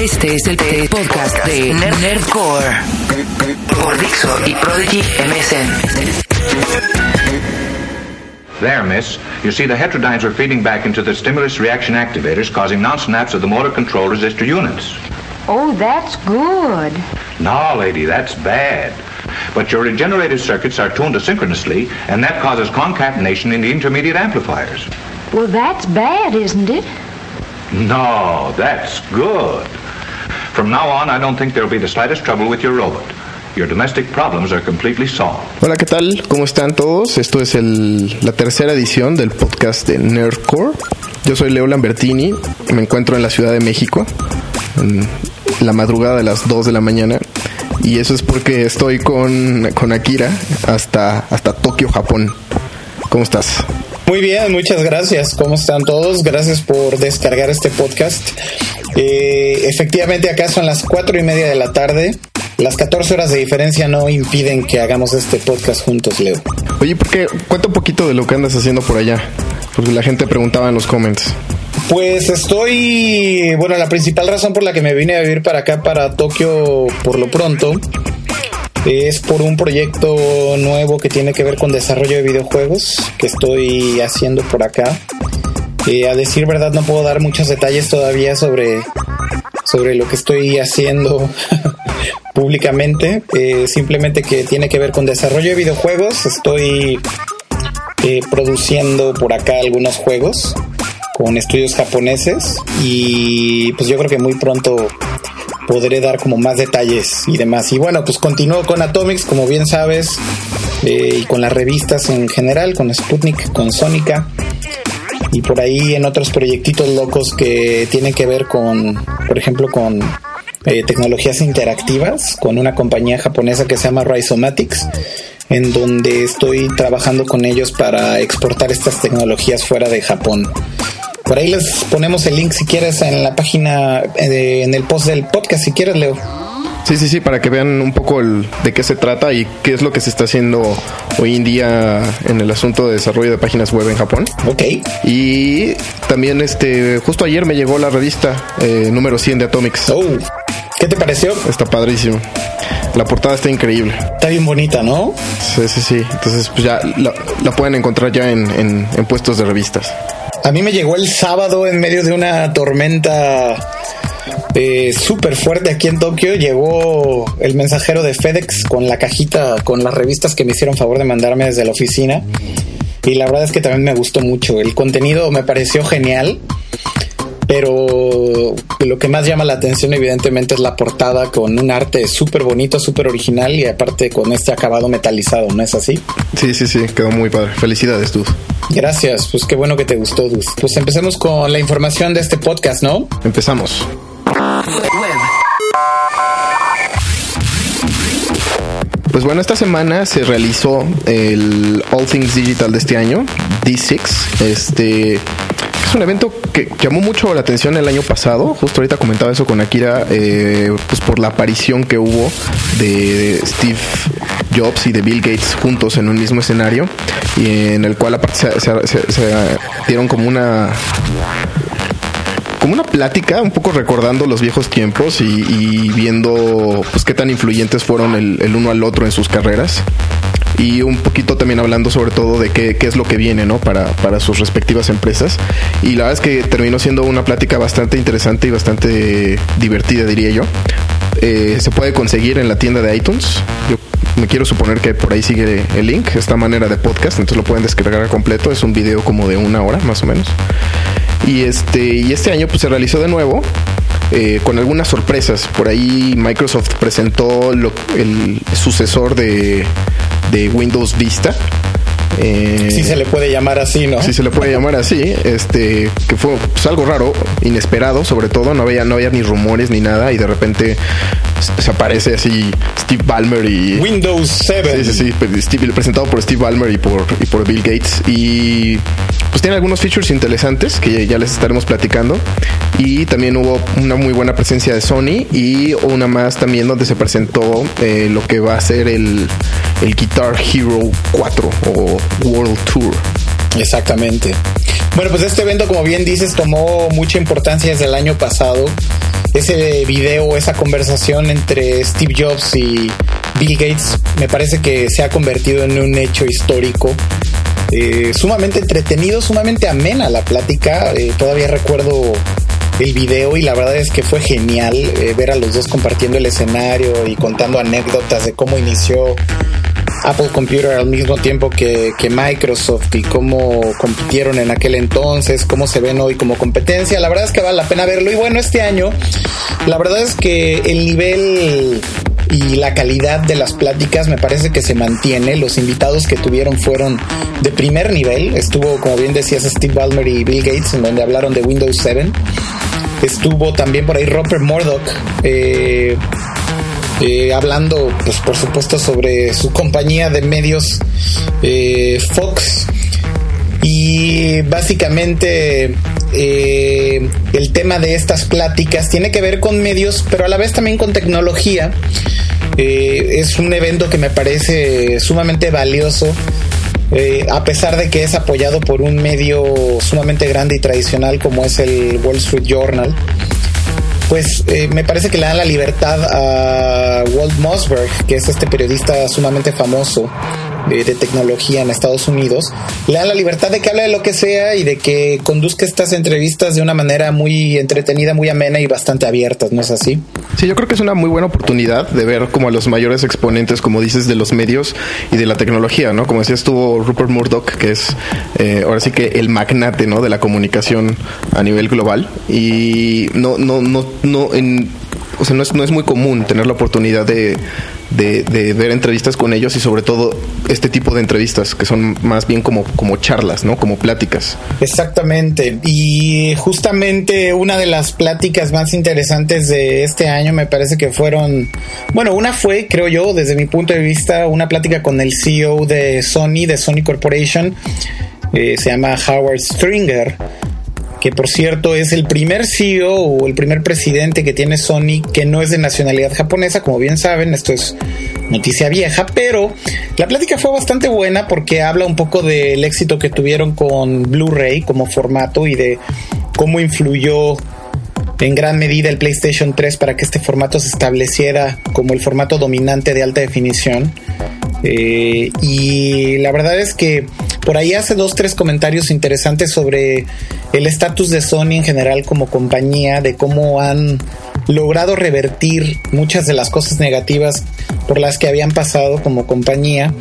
Este es el podcast de Nerdcore por Dixo y Prodigy MSN. There, miss. You see, the heterodynes are feeding back into the stimulus reaction activators, causing non-snaps of the motor control resistor units. Oh, that's good. No, lady, that's bad. But your regenerative circuits are tuned asynchronously, and that causes concatenation in the intermediate amplifiers. Well, that's bad, isn't it? No, that's good. From now on, I don't think there'll be the slightest trouble with your robot. Your domestic problems are completely solved. Hola, ¿qué tal? ¿Cómo están todos? Esto es el, la tercera edición del podcast de Nerdcore. Yo soy Leo Lambertini, me encuentro en la Ciudad de México, en la madrugada de las 2 de la mañana. Y eso es porque estoy con, con Akira hasta, hasta Tokio, Japón. ¿Cómo estás? Muy bien, muchas gracias. ¿Cómo están todos? Gracias por descargar este podcast. Eh, efectivamente, acá son las cuatro y media de la tarde. Las 14 horas de diferencia no impiden que hagamos este podcast juntos, Leo. Oye, ¿por qué? Cuenta un poquito de lo que andas haciendo por allá. Porque la gente preguntaba en los comments. Pues estoy, bueno, la principal razón por la que me vine a vivir para acá, para Tokio, por lo pronto, es por un proyecto nuevo que tiene que ver con desarrollo de videojuegos que estoy haciendo por acá. Eh, a decir verdad no puedo dar muchos detalles todavía sobre, sobre lo que estoy haciendo públicamente. Eh, simplemente que tiene que ver con desarrollo de videojuegos. Estoy eh, produciendo por acá algunos juegos con estudios japoneses y pues yo creo que muy pronto podré dar como más detalles y demás. Y bueno, pues continúo con Atomics, como bien sabes, y con las revistas en general, con Sputnik, con Sónica y por ahí en otros proyectitos locos que tienen que ver con, por ejemplo, con eh, tecnologías interactivas, con una compañía japonesa que se llama Rhizomatics, en donde estoy trabajando con ellos para exportar estas tecnologías fuera de Japón. Por ahí les ponemos el link si quieres en la página, eh, en el post del podcast, si quieres, Leo. Sí, sí, sí, para que vean un poco el, de qué se trata y qué es lo que se está haciendo hoy en día en el asunto de desarrollo de páginas web en Japón. Ok. Y también, este, justo ayer me llegó la revista eh, número 100 de Atomics. Oh, ¿qué te pareció? Está padrísimo. La portada está increíble. Está bien bonita, ¿no? Sí, sí, sí. Entonces, pues ya la, la pueden encontrar ya en, en, en puestos de revistas. A mí me llegó el sábado en medio de una tormenta eh, súper fuerte aquí en Tokio. Llegó el mensajero de FedEx con la cajita, con las revistas que me hicieron favor de mandarme desde la oficina. Y la verdad es que también me gustó mucho. El contenido me pareció genial. Pero lo que más llama la atención evidentemente es la portada con un arte súper bonito, súper original y aparte con este acabado metalizado, ¿no es así? Sí, sí, sí, quedó muy padre. Felicidades, tú. Gracias, pues qué bueno que te gustó, Dus. Pues empecemos con la información de este podcast, ¿no? Empezamos. Pues bueno, esta semana se realizó el All Things Digital de este año, D6. Este es un evento que llamó mucho la atención el año pasado. Justo ahorita comentaba eso con Akira, eh, pues por la aparición que hubo de Steve Jobs y de Bill Gates juntos en un mismo escenario y en el cual aparte se, dieron como una como una plática, un poco recordando los viejos tiempos y, viendo pues qué tan influyentes fueron el, el, uno al otro en sus carreras. Y un poquito también hablando sobre todo de qué, qué es lo que viene, ¿no? Para, para, sus respectivas empresas. Y la verdad es que terminó siendo una plática bastante interesante y bastante divertida, diría yo. Eh, se puede conseguir en la tienda de iTunes. Yo me quiero suponer que por ahí sigue el link, esta manera de podcast, entonces lo pueden descargar completo. Es un video como de una hora, más o menos. Y este, y este año pues se realizó de nuevo. Eh, con algunas sorpresas. Por ahí Microsoft presentó el sucesor de, de Windows Vista. Eh, sí se le puede llamar así, ¿no? Sí se le puede llamar así, este, que fue pues, algo raro, inesperado, sobre todo, no había, no había ni rumores ni nada, y de repente se aparece así Steve Ballmer y Windows 7. Sí, sí, sí, Steve, presentado por Steve Ballmer y por, y por Bill Gates. Y pues tiene algunos features interesantes que ya les estaremos platicando. Y también hubo una muy buena presencia de Sony y una más también donde se presentó eh, lo que va a ser el, el Guitar Hero 4 o World Tour. Exactamente.。Bueno, pues este evento, como bien dices, tomó mucha importancia desde el año pasado. Ese video, esa conversación entre Steve Jobs y Bill Gates, me parece que se ha convertido en un hecho histórico. Eh, sumamente entretenido, sumamente amena la plática. Eh, todavía recuerdo el video y la verdad es que fue genial eh, ver a los dos compartiendo el escenario y contando anécdotas de cómo inició Apple Computer al mismo tiempo que, Microsoft y cómo compitieron en aquel entonces, cómo se ven hoy como competencia. La verdad es que vale la pena verlo. Y bueno, este año, la verdad es que el nivel y la calidad de las pláticas me parece que se mantiene. Los invitados que tuvieron fueron de primer nivel. Estuvo, como bien decías, Steve Ballmer y Bill Gates, en donde hablaron de Windows 7. Estuvo también por ahí Robert Murdoch. Eh, eh, hablando, pues por supuesto, sobre su compañía de medios eh, Fox. Y básicamente eh, el tema de estas pláticas tiene que ver con medios, pero a la vez también con tecnología. es un evento que me parece sumamente valioso. a pesar de que es apoyado por un medio sumamente grande y tradicional como es el Wall Street Journal, pues eh, me parece que le dan la libertad a Walt Mossberg, que es este periodista sumamente famoso de, tecnología en Estados Unidos, le dan la libertad de que hable de lo que sea y de que conduzca estas entrevistas de una manera muy entretenida, muy amena y bastante abierta, ¿no es así? Sí, yo creo que es una muy buena oportunidad de ver como a los mayores exponentes, como dices, de los medios y de la tecnología, ¿no? Como decía, estuvo Rupert Murdoch, que es eh, ahora sí que el magnate, ¿no? De la comunicación a nivel global y no, no, no, no, en, o sea, no es, no es muy común tener la oportunidad de de, ver entrevistas con ellos y sobre todo este tipo de entrevistas que son más bien como, como charlas, ¿no? Como pláticas. Exactamente. Y justamente una de las pláticas más interesantes de este año me parece que fueron, bueno, una fue, creo yo, desde mi punto de vista, una plática con el CEO de Sony, de Sony Corporation. Eh, se llama Howard Stringer que por cierto es el primer CEO o el primer presidente que tiene Sony que no es de nacionalidad japonesa, como bien saben, esto es noticia vieja, pero la plática fue bastante buena porque habla un poco del éxito que tuvieron con Blu-ray como formato y de cómo influyó en gran medida el PlayStation 3 para que este formato se estableciera como el formato dominante de alta definición. Eh, y la verdad es que por ahí hace dos, tres comentarios interesantes sobre el estatus de Sony en general como compañía, de cómo han logrado revertir muchas de las cosas negativas por las que habían pasado como compañía,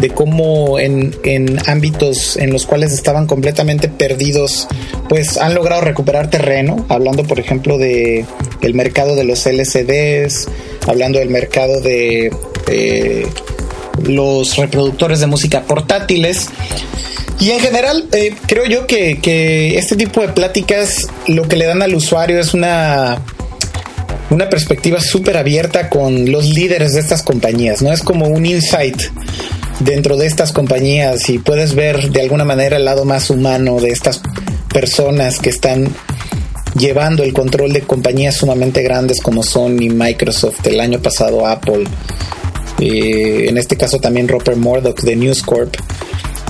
de cómo en, en ámbitos en los cuales estaban completamente perdidos, pues han logrado recuperar terreno, hablando por ejemplo de el mercado de los LCDs, hablando del mercado de los reproductores de música portátiles. Y en general, eh, creo yo que, este tipo de pláticas lo que le dan al usuario es una, una perspectiva súper abierta con los líderes de estas compañías, ¿no? Es como un insight dentro de estas compañías y puedes ver de alguna manera el lado más humano de estas personas que están llevando el control de compañías sumamente grandes como Sony, Microsoft, el año pasado Apple, eh, en este caso también Robert Murdoch de News Corp.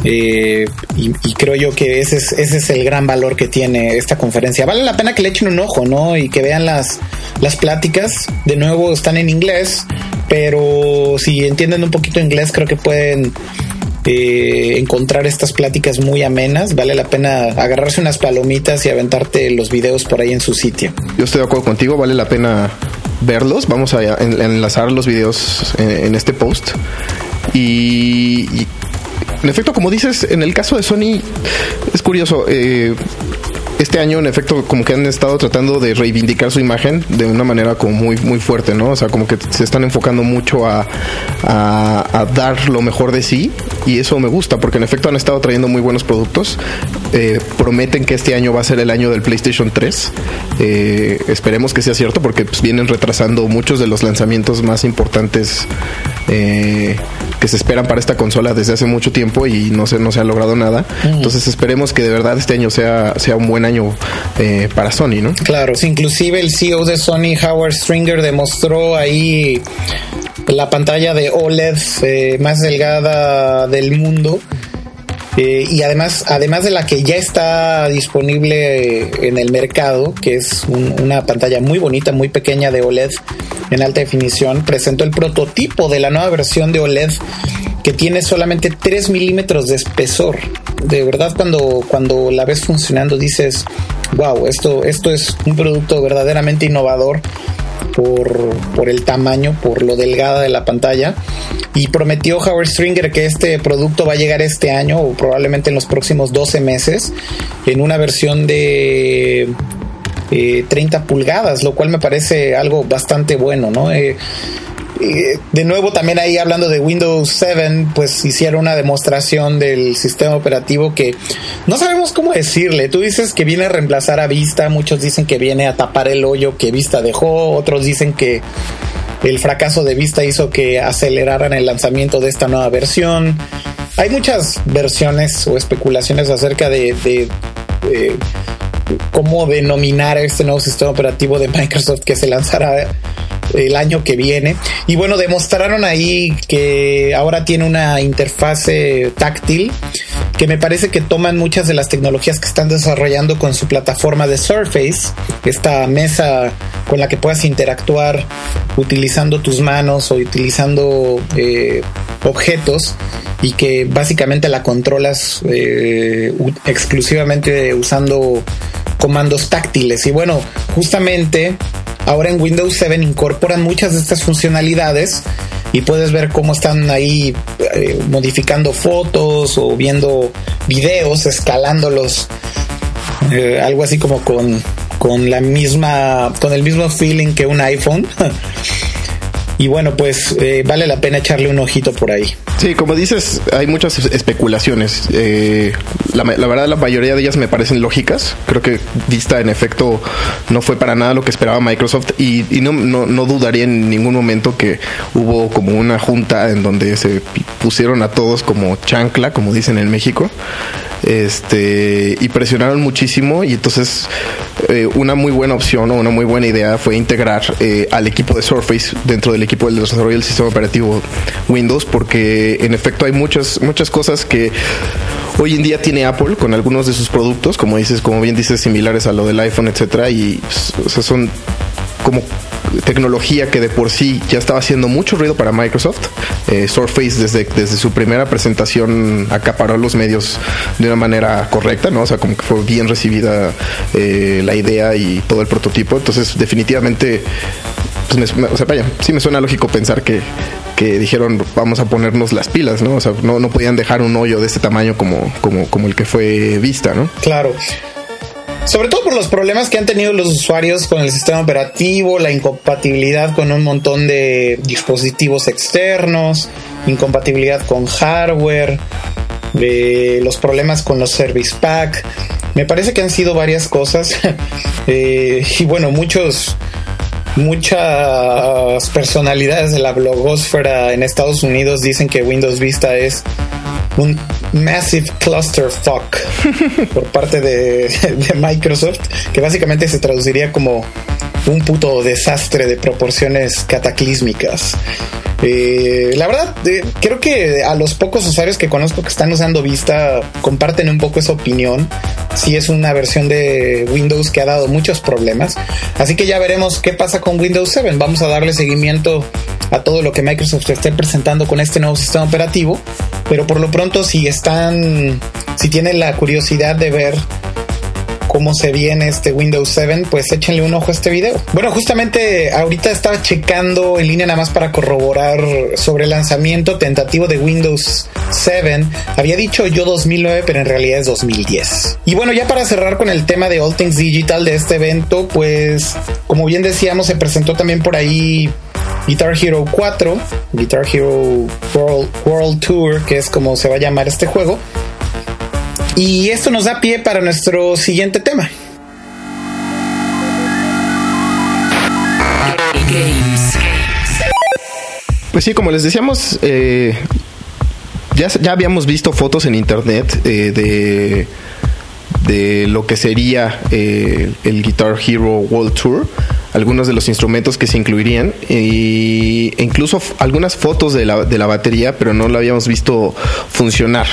Eh, y, creo yo que ese es, el gran valor que tiene esta conferencia. Vale la pena que le echen un ojo, ¿no? Y que vean las, las pláticas. De nuevo están en inglés, pero si entienden un poquito inglés, creo que pueden eh, encontrar estas pláticas muy amenas. Vale la pena agarrarse unas palomitas y aventarte los videos por ahí en su sitio. Yo estoy de acuerdo contigo, vale la pena verlos. Vamos a enlazar los videos en, este post. Y, en efecto, como dices, en el caso de Sony, es curioso. Eh, este año, en efecto, como que han estado tratando de reivindicar su imagen de una manera como muy, muy fuerte, ¿no? O sea, como que se están enfocando mucho a, a, dar lo mejor de sí y eso me gusta porque en efecto han estado trayendo muy buenos productos. Eh, prometen que este año va a ser el año del PlayStation 3. Eh, esperemos que sea cierto porque pues, vienen retrasando muchos de los lanzamientos más importantes. Eh, que se esperan para esta consola desde hace mucho tiempo y no se, no se ha logrado nada. Entonces esperemos que de verdad este año sea, sea un buen año eh, para Sony, ¿no? Claro, inclusive el CEO de Sony, Howard Stringer, demostró ahí la pantalla de OLED eh, más delgada del mundo Eh, y además, además de la que ya está disponible en el mercado, que es una pantalla muy bonita, muy pequeña de OLED en alta definición, presentó el prototipo de la nueva versión de OLED que tiene solamente 3 milímetros de espesor. De verdad, cuando, cuando la ves funcionando, dices, wow, esto, esto es un producto verdaderamente innovador por, por, el tamaño, por lo delgada de la pantalla. Y prometió Howard Stringer que este producto va a llegar este año o probablemente en los próximos 12 meses en una versión de 30 eh, pulgadas, lo cual me parece algo bastante bueno, ¿no? Eh, de nuevo también ahí hablando de Windows 7, pues hicieron una demostración del sistema operativo que no sabemos cómo decirle. Tú dices que viene a reemplazar a Vista, muchos dicen que viene a tapar el hoyo que Vista dejó, otros dicen que el fracaso de Vista hizo que aceleraran el lanzamiento de esta nueva versión. Hay muchas versiones o especulaciones acerca de, de cómo denominar este nuevo sistema operativo de Microsoft que se lanzará el año que viene. Y bueno, demostraron ahí que ahora tiene una interfase táctil que me parece que toman muchas de las tecnologías que están desarrollando con su plataforma de Surface, esta mesa con la que puedas interactuar utilizando tus manos o utilizando eh, objetos y que básicamente la controlas eh, exclusivamente usando comandos táctiles. Y bueno, justamente ahora en Windows 7 incorporan muchas de estas funcionalidades y puedes ver cómo están ahí eh, modificando fotos o viendo videos, escalándolos, eh, algo así como con, con la misma, con el mismo feeling que un iPhone. Y bueno, pues eh, vale la pena echarle un ojito por ahí. Sí, como dices, hay muchas especulaciones. Eh, la, verdad, la mayoría de ellas me parecen lógicas. Creo que Vista, en efecto, no fue para nada lo que esperaba Microsoft y, no, no, dudaría en ningún momento que hubo como una junta en donde se pusieron a todos como chancla, como dicen en México este y presionaron muchísimo y entonces eh, una muy buena opción o una muy buena idea fue integrar eh, al equipo de Surface dentro del equipo del desarrollo del sistema operativo Windows porque en efecto hay muchas muchas cosas que hoy en día tiene Apple con algunos de sus productos como dices como bien dices similares a lo del iPhone etcétera y son como tecnología que de por sí ya estaba haciendo mucho ruido para Microsoft. Eh, Surface desde, desde su primera presentación acaparó los medios de una manera correcta, ¿no? O sea, como que fue bien recibida eh, la idea y todo el prototipo. Entonces, definitivamente, pues o sea, vaya, sí me suena lógico pensar que, que dijeron vamos a ponernos las pilas, ¿no? O sea, no, no podían dejar un hoyo de este tamaño como, como, como el que fue vista, ¿no? Claro. Sobre todo por los problemas que han tenido los usuarios con el sistema operativo, la incompatibilidad con un montón de dispositivos externos, incompatibilidad con hardware, los problemas con los service pack. Me parece que han sido varias cosas. Eh, y bueno, muchos muchas personalidades de la blogosfera en Estados Unidos dicen que Windows Vista es un massive clusterfuck por parte de, Microsoft, que básicamente se traduciría como un puto desastre de proporciones cataclísmicas. Eh, la verdad, eh, creo que a los pocos usuarios que conozco que están usando Vista comparten un poco esa opinión. Si es una versión de Windows que ha dado muchos problemas. Así que ya veremos qué pasa con Windows 7. Vamos a darle seguimiento a todo lo que Microsoft esté presentando con este nuevo sistema operativo. Pero por lo pronto, si están, si tienen la curiosidad de ver cómo se viene este Windows 7, pues échenle un ojo a este video. Bueno, justamente ahorita estaba checando en línea nada más para corroborar sobre el lanzamiento tentativo de Windows 7. Había dicho yo 2009, pero en realidad es 2010. Y bueno, ya para cerrar con el tema de All Things Digital de este evento, pues como bien decíamos, se presentó también por ahí Guitar Hero 4, Guitar Hero World, World Tour, que es como se va a llamar este juego. Y esto nos da pie para nuestro siguiente tema. Pues sí, como les decíamos, eh, ya, ya, habíamos visto fotos en internet eh, de, de lo que sería eh, el Guitar Hero World Tour algunos de los instrumentos que se incluirían e incluso algunas fotos de la, de la batería, pero no la habíamos visto funcionar.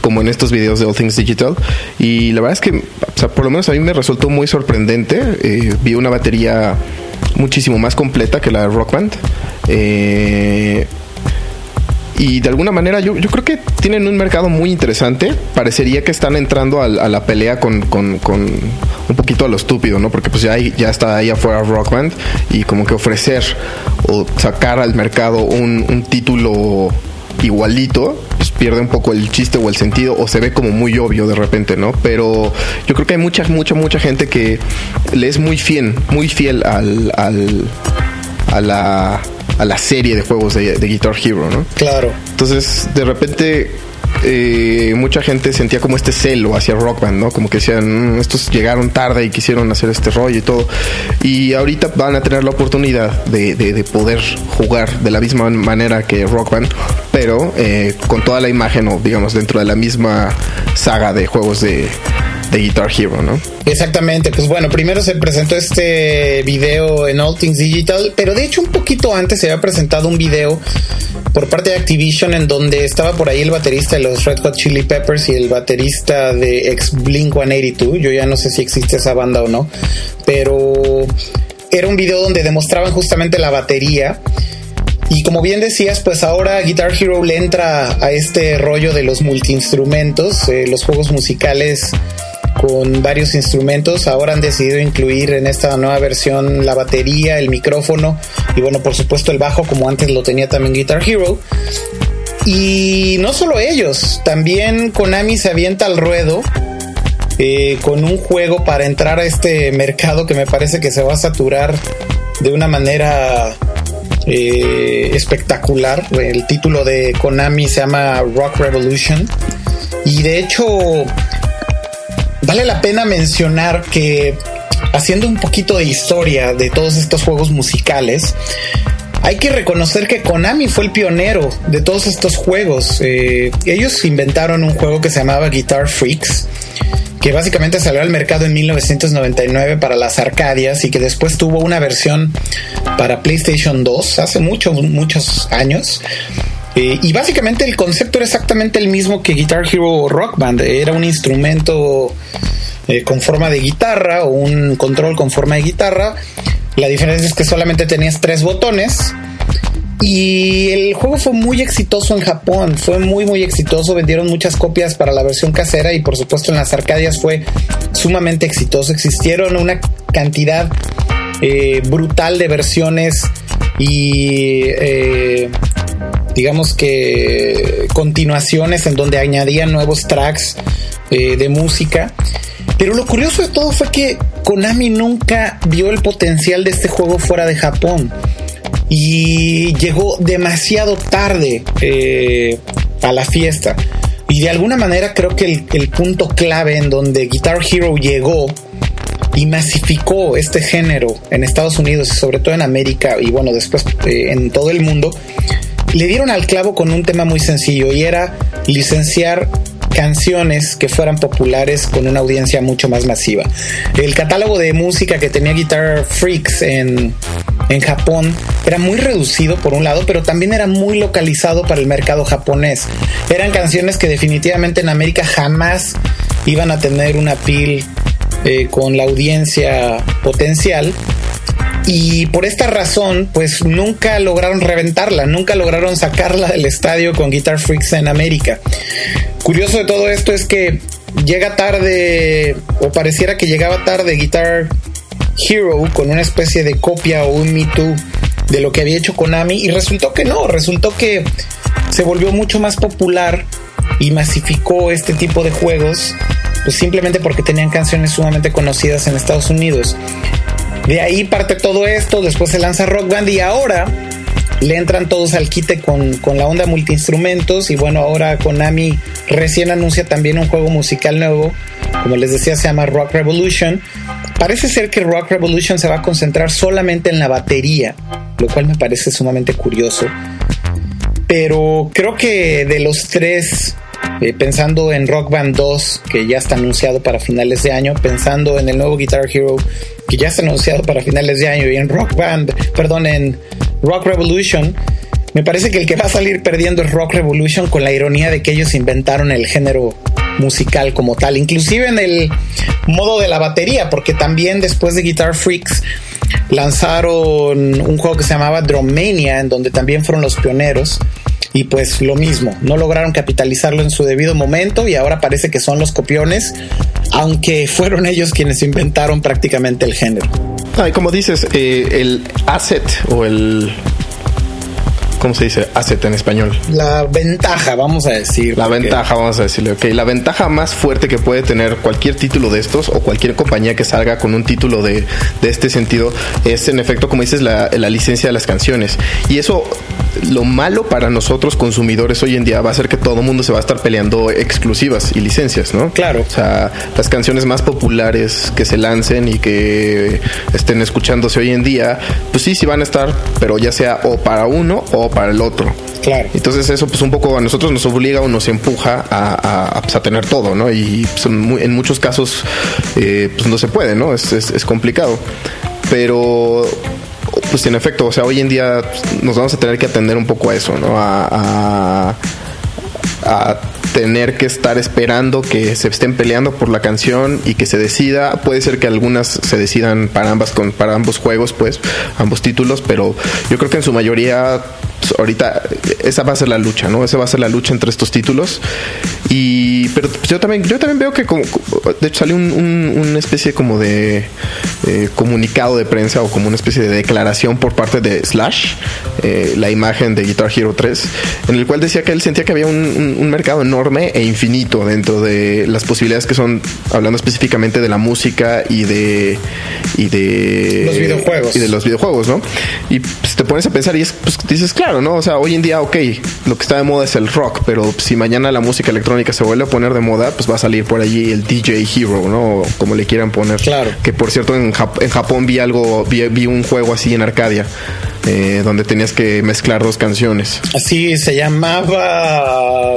como en estos videos de All Things Digital. Y la verdad es que, por lo menos a mí me resultó muy sorprendente. Eh, vi una batería muchísimo más completa que la de Rock Band. Eh, y de alguna manera yo, yo creo que tienen un mercado muy interesante. Parecería que están entrando a, la pelea con, con, un poquito a lo estúpido, ¿no? Porque pues ya, hay, ya está ahí afuera Rock Band y como que ofrecer o sacar al mercado un, un título igualito, pues pierde un poco el chiste o el sentido o se ve como muy obvio de repente, ¿no? Pero yo creo que hay mucha, mucha, mucha gente que le es muy fiel, muy fiel al, al a la a la serie de juegos de, de Guitar Hero, ¿no? Claro. Entonces, de repente eh, mucha gente sentía como este celo hacia Rock Band, ¿no? Como que decían, "Mm, estos llegaron tarde y quisieron hacer este rollo y todo. Y ahorita van a tener la oportunidad de, de- de poder jugar de la misma manera que Rock Band, pero eh, con toda la imagen o digamos dentro de la misma saga de juegos de, de Guitar Hero, ¿no? Exactamente, pues bueno, primero se presentó este video en All Things Digital, pero de hecho un poquito antes se había presentado un video por parte de Activision en donde estaba por ahí el baterista de los Red Hot Chili Peppers y el baterista de ex Blink 182. Yo ya no sé si existe esa banda o no, pero era un video donde demostraban justamente la batería. Y como bien decías, pues ahora Guitar Hero le entra a este rollo de los multiinstrumentos, eh, los juegos musicales con varios instrumentos. Ahora han decidido incluir en esta nueva versión la batería, el micrófono y bueno, por supuesto el bajo como antes lo tenía también Guitar Hero. Y no solo ellos, también Konami se avienta al ruedo eh, con un juego para entrar a este mercado que me parece que se va a saturar de una manera eh, espectacular. El título de Konami se llama Rock Revolution. Y de hecho, vale la pena mencionar que haciendo un poquito de historia de todos estos juegos musicales, hay que reconocer que Konami fue el pionero de todos estos juegos. Eh, ellos inventaron un juego que se llamaba Guitar Freaks, que básicamente salió al mercado en 1999 para las Arcadias y que después tuvo una versión para PlayStation 2 hace muchos, muchos años. Eh, y básicamente el concepto era exactamente el mismo que Guitar Hero Rock Band. Era un instrumento eh, con forma de guitarra o un control con forma de guitarra. La diferencia es que solamente tenías tres botones. Y el juego fue muy exitoso en Japón, fue muy muy exitoso, vendieron muchas copias para la versión casera y por supuesto en las Arcadias fue sumamente exitoso. Existieron una cantidad eh, brutal de versiones y digamos que continuaciones en donde añadían nuevos tracks eh, de música. Pero lo curioso de todo fue que Konami nunca vio el potencial de este juego fuera de Japón y llegó demasiado tarde eh, a la fiesta. Y de alguna manera creo que el, punto clave en donde Guitar Hero llegó y masificó este género en Estados Unidos y sobre todo en América y bueno después eh, en todo el mundo le dieron al clavo con un tema muy sencillo y era licenciar canciones que fueran populares con una audiencia mucho más masiva. El catálogo de música que tenía Guitar Freaks en, en Japón era muy reducido por un lado, pero también era muy localizado para el mercado japonés. Eran canciones que definitivamente en América jamás iban a tener una pil eh, con la audiencia potencial y por esta razón, pues nunca lograron reventarla, nunca lograron sacarla del estadio con Guitar Freaks en América. Curioso de todo esto es que llega tarde, o pareciera que llegaba tarde Guitar Hero con una especie de copia o un Me Too de lo que había hecho Konami, y resultó que no, resultó que se volvió mucho más popular y masificó este tipo de juegos, pues simplemente porque tenían canciones sumamente conocidas en Estados Unidos. De ahí parte todo esto, después se lanza Rock Band y ahora le entran todos al quite con, con, la onda multiinstrumentos y bueno, ahora Konami recién anuncia también un juego musical nuevo, como les decía se llama Rock Revolution. Parece ser que Rock Revolution se va a concentrar solamente en la batería, lo cual me parece sumamente curioso. Pero creo que de los tres eh, pensando en Rock Band 2, que ya está anunciado para finales de año, pensando en el nuevo Guitar Hero, que ya está anunciado para finales de año, y en Rock Band, perdón, en Rock Revolution, Me parece que el que va a salir perdiendo es Rock Revolution con la ironía de que ellos inventaron el género musical como tal, inclusive en el modo de la batería, porque también después de Guitar Freaks lanzaron un juego que se llamaba Drummania, en donde también fueron los pioneros. Y pues lo mismo, no lograron capitalizarlo en su debido momento y ahora parece que son los copiones, aunque fueron ellos quienes inventaron prácticamente el género. Ah, como dices, eh, el asset o el ¿cómo se dice? Asset en español. La ventaja, vamos a decir. La ventaja, vamos a decirle, ok. La ventaja más fuerte que puede tener cualquier título de estos o cualquier compañía que salga con un título de, de este sentido es, en efecto, como dices, la, la licencia de las canciones. Y eso lo malo para nosotros consumidores hoy en día va a ser que todo el mundo se va a estar peleando exclusivas y licencias, ¿no? Claro. O sea, las canciones más populares que se lancen y que estén escuchándose hoy en día, pues sí, sí van a estar, pero ya sea o para uno o para el otro. Claro. Entonces eso pues un poco a nosotros nos obliga o nos empuja a, a, pues, a tener todo, ¿no? Y pues, en, mu- en muchos casos eh, pues no se puede, ¿no? Es, es, es complicado. Pero pues en efecto, o sea, hoy en día pues, nos vamos a tener que atender un poco a eso, ¿no? A, a, a tener que estar esperando que se estén peleando por la canción y que se decida. Puede ser que algunas se decidan para ambas con, para ambos juegos, pues, ambos títulos, pero yo creo que en su mayoría ahorita esa va a ser la lucha, ¿no? Esa va a ser la lucha entre estos títulos. Y pero pues, yo también yo también veo que como de hecho salió un, un- una especie como de eh, comunicado de prensa o como una especie de declaración por parte de Slash, eh, la imagen de Guitar Hero 3, en el cual decía que él sentía que había un mercado enorme e infinito dentro de las posibilidades que son, hablando específicamente de la música y de y de Los videojuegos. y de los videojuegos, ¿no? Y pues, te pones a pensar y es, pues, dices, claro, ¿no? O sea, hoy en día, ok, lo que está de moda es el rock, pero si mañana la música electrónica se vuelve a poner de moda, pues va a salir por allí el DJ Hero, ¿no? O como le quieran poner. Claro. Que por cierto, en, Jap- en Japón vi algo, vi, vi un juego así en Arcadia, eh, donde tenías que mezclar dos canciones. Así se llamaba.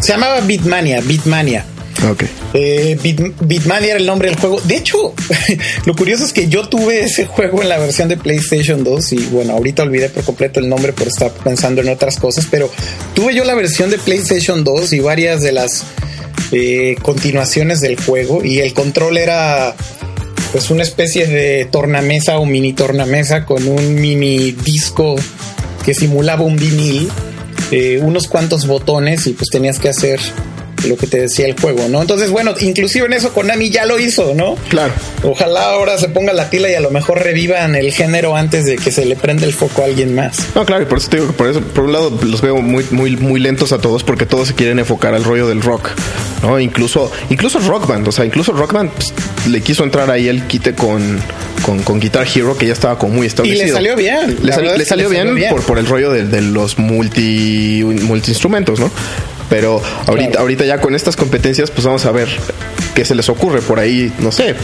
Se llamaba Beatmania, Beatmania. Ok. Eh, era el nombre del juego. De hecho, lo curioso es que yo tuve ese juego en la versión de PlayStation 2 y bueno, ahorita olvidé por completo el nombre por estar pensando en otras cosas, pero tuve yo la versión de PlayStation 2 y varias de las eh, continuaciones del juego y el control era pues una especie de tornamesa o mini tornamesa con un mini disco que simulaba un vinil, eh, unos cuantos botones y pues tenías que hacer lo que te decía el juego, ¿no? Entonces, bueno, inclusive en eso Konami ya lo hizo, ¿no? Claro. Ojalá ahora se ponga la pila y a lo mejor revivan el género antes de que se le prenda el foco a alguien más. No, claro, y por eso te digo que por eso, por un lado los veo muy, muy, muy lentos a todos porque todos se quieren enfocar al rollo del rock, ¿no? Incluso, incluso Rock Band, o sea, incluso Rock Band pues, le quiso entrar ahí el quite con, con, con Guitar Hero que ya estaba como muy Y establecido. le salió bien. Le, la sal- verdad le salió, bien, Por, por el rollo de, de los multi, multi instrumentos, ¿no? Pero ahorita, Claro. ahorita ya con estas competencias, pues vamos a ver qué se les ocurre por ahí, no sé.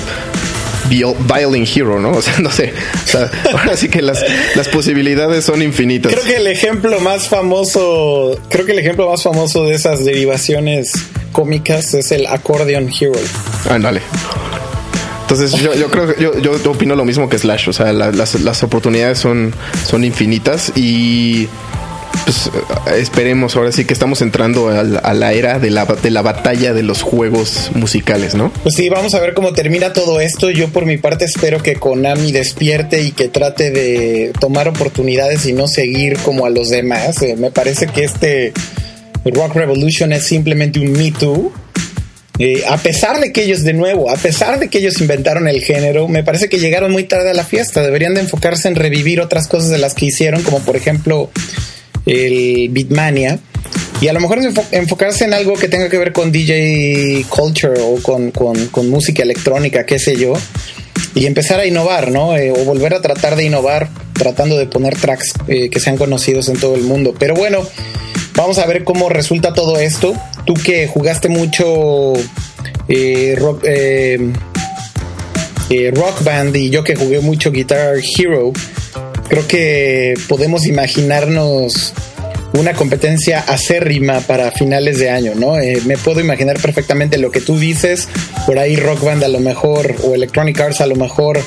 Viol- Violin Hero, ¿no? O sea, no sé. O sea, ahora sí que las, las posibilidades son infinitas. Creo que el ejemplo más famoso, creo que el ejemplo más famoso de esas derivaciones cómicas es el Accordion Hero. Ándale. Entonces yo, yo creo que yo, yo, yo opino lo mismo que Slash. O sea, la- las, las oportunidades son, son infinitas y pues esperemos ahora sí que estamos entrando a la, a la era de la, de la batalla de los juegos musicales, ¿no? Pues sí, vamos a ver cómo termina todo esto. Yo por mi parte espero que Konami despierte y que trate de tomar oportunidades y no seguir como a los demás. Eh, me parece que este Rock Revolution es simplemente un Me Too. Eh, a pesar de que ellos, de nuevo, a pesar de que ellos inventaron el género, me parece que llegaron muy tarde a la fiesta. Deberían de enfocarse en revivir otras cosas de las que hicieron, como por ejemplo el Beatmania. Y a lo mejor enfo- enfocarse en algo que tenga que ver con DJ culture o con, con- música electrónica, qué sé yo. Y empezar a innovar, ¿no? Eh, o volver a tratar de innovar tratando de poner tracks eh, que sean conocidos en todo el mundo. Pero bueno, vamos a ver cómo resulta todo esto. Tú que jugaste mucho eh, rock, rock Band y yo que jugué mucho Guitar Hero, creo que podemos imaginarnos una competencia acérrima para finales de año, ¿no? Eh, me puedo imaginar perfectamente lo que tú dices, por ahí Rock Band a lo mejor, o Electronic Arts a lo mejor,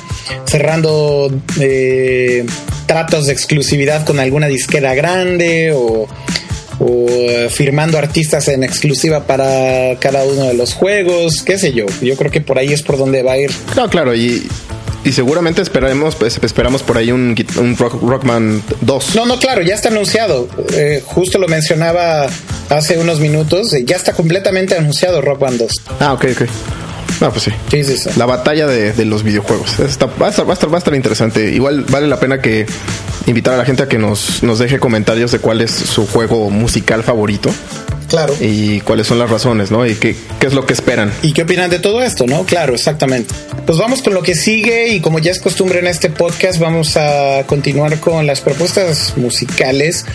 cerrando eh, tratos de exclusividad con alguna disquera grande o, firmando artistas en exclusiva para cada uno de los juegos, qué sé yo. Yo creo que por ahí es por donde va a ir. Claro, claro, y, y seguramente esperaremos, pues, esperamos por ahí un, un Rock- Rockman 2. No, no, claro, ya está anunciado. Eh, justo lo mencionaba hace unos minutos. eh, Ya está completamente anunciado Rock Band 2. Ah, ok, ok. No, pues sí. Sí, sí, sí. La batalla de, de los videojuegos. Está- va, a estar, va, a estar, va a estar interesante. Igual vale la pena que invitar a la gente a que nos, nos deje comentarios de cuál es su juego musical favorito Claro. y cuáles son las razones, ¿no? Y qué, qué es lo que esperan. ¿Y qué opinan de todo esto, no? Claro, exactamente. Pues vamos con lo que sigue y como ya es costumbre en este podcast, vamos a continuar con las propuestas musicales.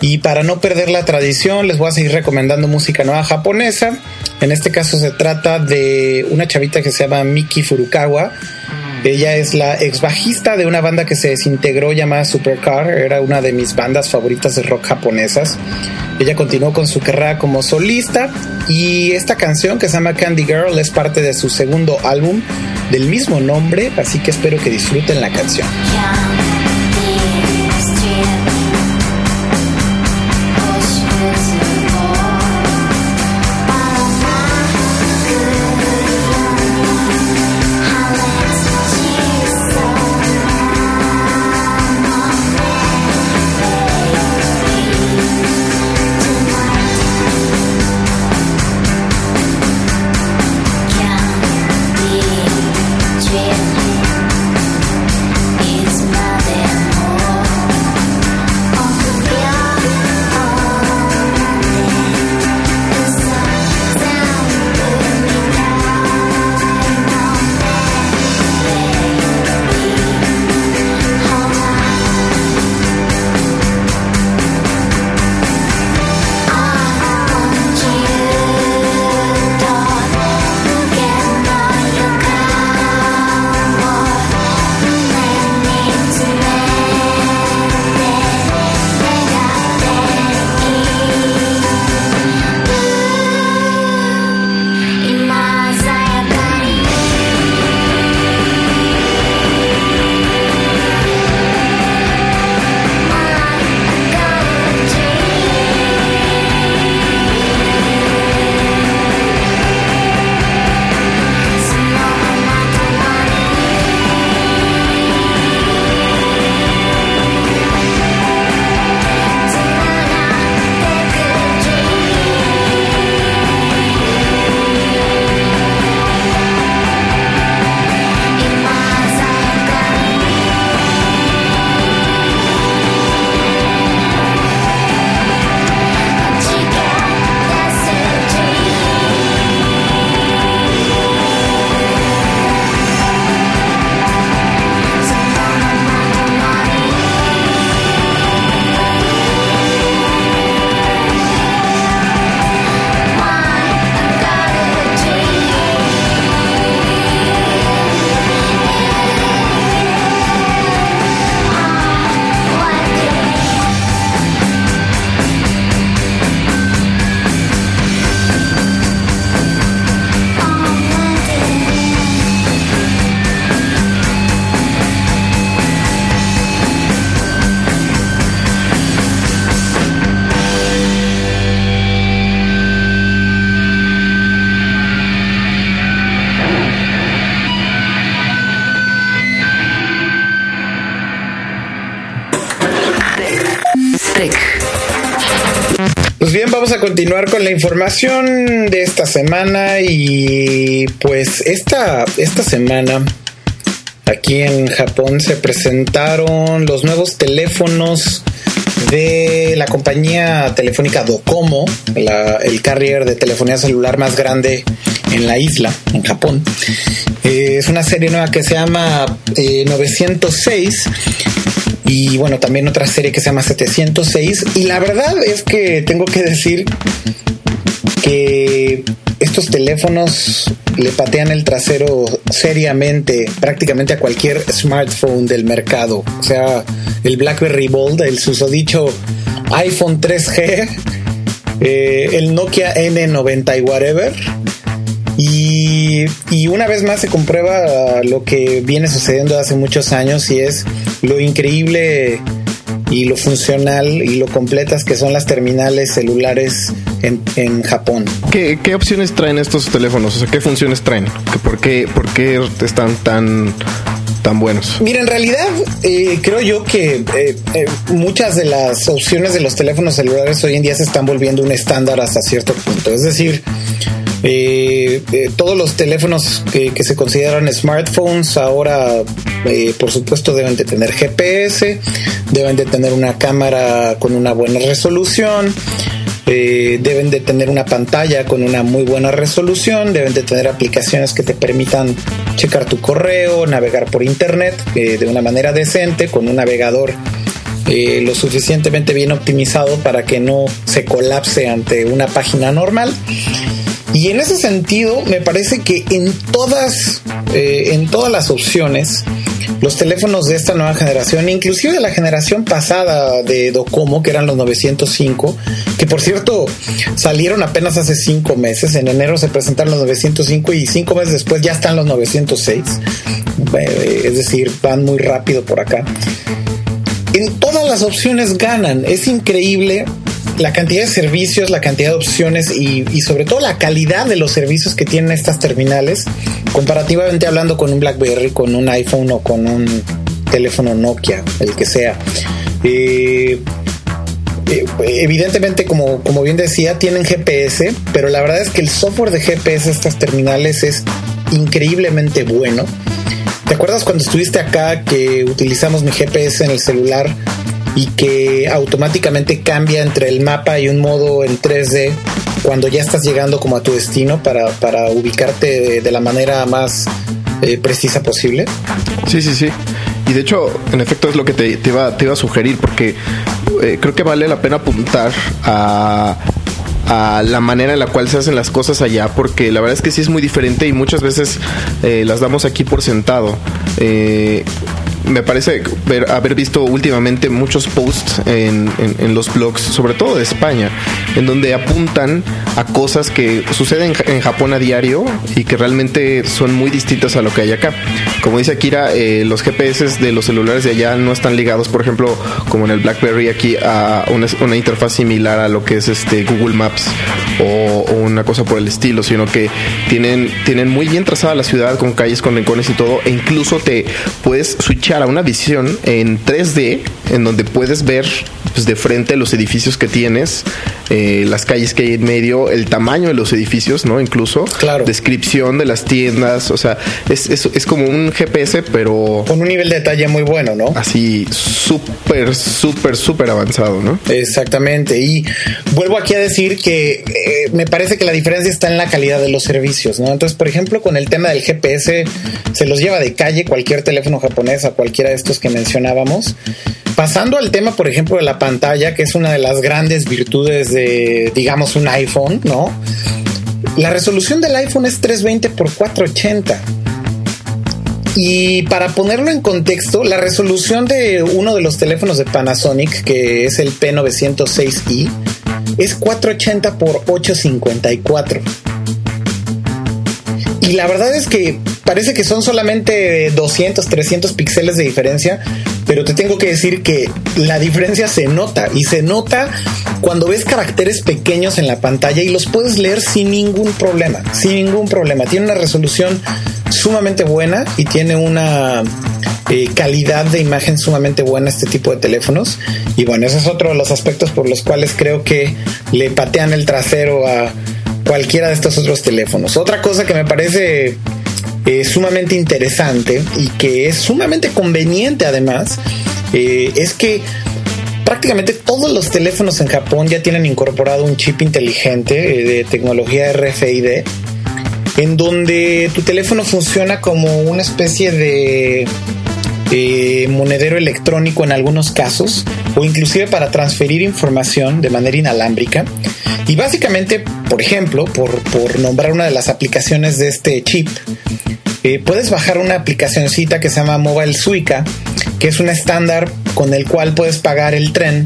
Y para no perder la tradición, les voy a seguir recomendando música nueva japonesa. En este caso se trata de una chavita que se llama Miki Furukawa. Ella es la ex bajista de una banda que se desintegró llamada Supercar. Era una de mis bandas favoritas de rock japonesas. Ella continuó con su carrera como solista y esta canción que se llama Candy Girl es parte de su segundo álbum del mismo nombre, así que espero que disfruten la canción. Yes. A continuar con la información de esta semana y pues esta, esta semana aquí en Japón se presentaron los nuevos teléfonos de la compañía telefónica Docomo, la- el carrier de telefonía celular más grande en la isla, en Japón. Eh, es una serie nueva que se llama eh, 906 y bueno, también otra serie que se llama 706 y la verdad es que tengo que decir que estos teléfonos le patean el trasero seriamente prácticamente a cualquier smartphone del mercado. O sea, el BlackBerry Bold, el susodicho iPhone 3G, eh, el Nokia N90 y whatever. Y, y una vez más se comprueba lo que viene sucediendo hace muchos años y es lo increíble y lo funcional y lo completas que son las terminales celulares en, en Japón. ¿Qué, qué opciones traen estos teléfonos? O sea, ¿qué funciones traen? ¿Que ¿Por qué, por qué están tan, tan buenos? Mira, en realidad eh, creo yo que eh, eh, muchas de las opciones de los teléfonos celulares hoy en día se están volviendo un estándar hasta cierto punto. Es decir, todos los teléfonos que, se consideran smartphones ahora, eh, por supuesto, deben de tener GPS, deben de tener una cámara con una buena resolución. eh, deben de tener una pantalla con una muy buena resolución, deben de tener aplicaciones que te permitan checar tu correo, navegar por internet eh, de una manera decente, con un navegador lo suficientemente bien optimizado para que no se colapse ante una página normal. Y en ese sentido, me parece que en todas, eh, en todas las opciones, los teléfonos de esta nueva generación, inclusive de la generación pasada de Docomo, que eran los 905, que por cierto salieron apenas hace cinco meses. En enero se presentaron los 905 y cinco meses después ya están los 906. Eh, Es decir, van muy rápido por acá. En todas las opciones ganan. Es increíble la cantidad de servicios, la cantidad de opciones y, sobre todo la calidad de los servicios que tienen estas terminales, comparativamente hablando con un BlackBerry, con un iPhone o con un teléfono Nokia, el que sea. Eh, eh, evidentemente, como, como bien decía, tienen GPS, pero la verdad es que el software de GPS de estas terminales es increíblemente bueno. ¿Te acuerdas cuando estuviste acá que utilizamos mi GPS en el celular y que automáticamente cambia entre el mapa y un modo en 3D cuando ya estás llegando como a tu destino para, para ubicarte de, la manera más eh, precisa posible? Sí, sí, sí. Y de hecho, en efecto, es lo que te, te, iba, te iba a sugerir, porque eh, creo que vale la pena apuntar a a la manera en la cual se hacen las cosas allá, porque la verdad es que sí es muy diferente y muchas veces eh, las damos aquí por sentado. Eh, me parece ver, haber visto últimamente muchos posts en, en, en, los blogs, sobre todo de España, en donde apuntan a cosas que suceden en Japón a diario y que realmente son muy distintas a lo que hay acá. Como dice Akira, eh, los GPS de los celulares de allá no están ligados, por ejemplo, como en el BlackBerry aquí, a una, una interfaz similar a lo que es este Google Maps o, o, una cosa por el estilo, sino que tienen, tienen muy bien trazada la ciudad con calles, con rincones y todo, e incluso te puedes switchar a una visión en 3D en donde puedes ver pues, de frente los edificios que tienes, eh, las calles que hay en medio, el tamaño de los edificios, ¿no? Incluso claro. descripción de las tiendas, o sea, es, es, es, como un GPS, pero con un nivel de detalle muy bueno, ¿no? Así súper, súper, súper avanzado, ¿no? Exactamente. Y vuelvo aquí a decir que eh, me parece que la diferencia está en la calidad de los servicios, ¿no? Entonces, por ejemplo, con el tema del GPS, se los lleva de calle cualquier teléfono japonés a cualquiera de estos que mencionábamos. Pasando al tema, por ejemplo, de la pantalla, que es una de las grandes virtudes de, digamos, un iPhone, ¿no? La resolución del iPhone es 320 x 480. Y para ponerlo en contexto, la resolución de uno de los teléfonos de Panasonic, que es el P906i, es 480 x 854. Y la verdad es que parece que son solamente 200, 300 píxeles de diferencia, pero te tengo que decir que la diferencia se nota y se nota cuando ves caracteres pequeños en la pantalla y los puedes leer sin ningún problema, sin ningún problema. Tiene una resolución sumamente buena y tiene una eh, calidad de imagen sumamente buena este tipo de teléfonos. Y bueno, ese es otro de los aspectos por los cuales creo que le patean el trasero a cualquiera de estos otros teléfonos. Otra cosa que me parece eh, sumamente interesante y que es sumamente conveniente además eh, es que prácticamente todos los teléfonos en Japón ya tienen incorporado un chip inteligente eh, de tecnología RFID en donde tu teléfono funciona como una especie de eh, monedero electrónico en algunos casos o inclusive para transferir información de manera inalámbrica. Y básicamente por ejemplo por, por nombrar una de las aplicaciones de este chip eh, puedes bajar una aplicacióncita que se llama Mobile Suica, que es un estándar con el cual puedes pagar el tren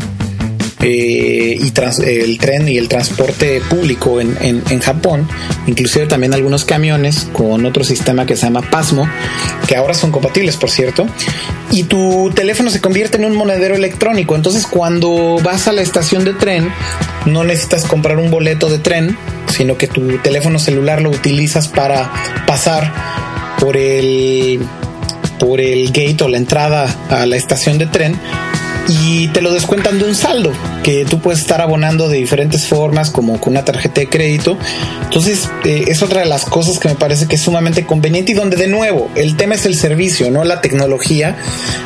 eh, y el tren y el transporte público en- en Japón, inclusive también algunos camiones con otro sistema que se llama Pasmo, que ahora son compatibles, por cierto, y tu teléfono se convierte en un monedero electrónico. Entonces, cuando vas a la estación de tren, no necesitas comprar un boleto de tren, sino que tu teléfono celular lo utilizas para pasar por el por el gate o la entrada a la estación de tren y te lo descuentan de un saldo que tú puedes estar abonando de diferentes formas como con una tarjeta de crédito. Entonces eh, es otra de las cosas que me parece que es sumamente conveniente y donde de nuevo el tema es el servicio no la tecnología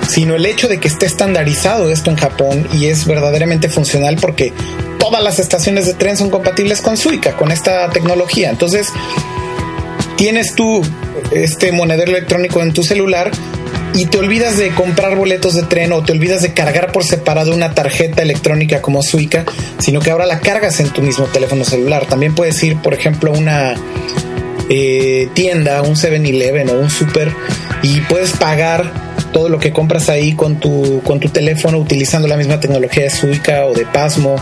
sino el hecho de que esté estandarizado esto en Japón y es verdaderamente funcional porque todas las estaciones de tren son compatibles con Suica con esta tecnología. Entonces tienes tú este monedero electrónico en tu celular y te olvidas de comprar boletos de tren o te olvidas de cargar por separado una tarjeta electrónica como Suica, sino que ahora la cargas en tu mismo teléfono celular. También puedes ir, por ejemplo, a una eh, tienda, un 7-Eleven o un super y puedes pagar todo lo que compras ahí con tu, con tu teléfono utilizando la misma tecnología de Suica o de Pasmo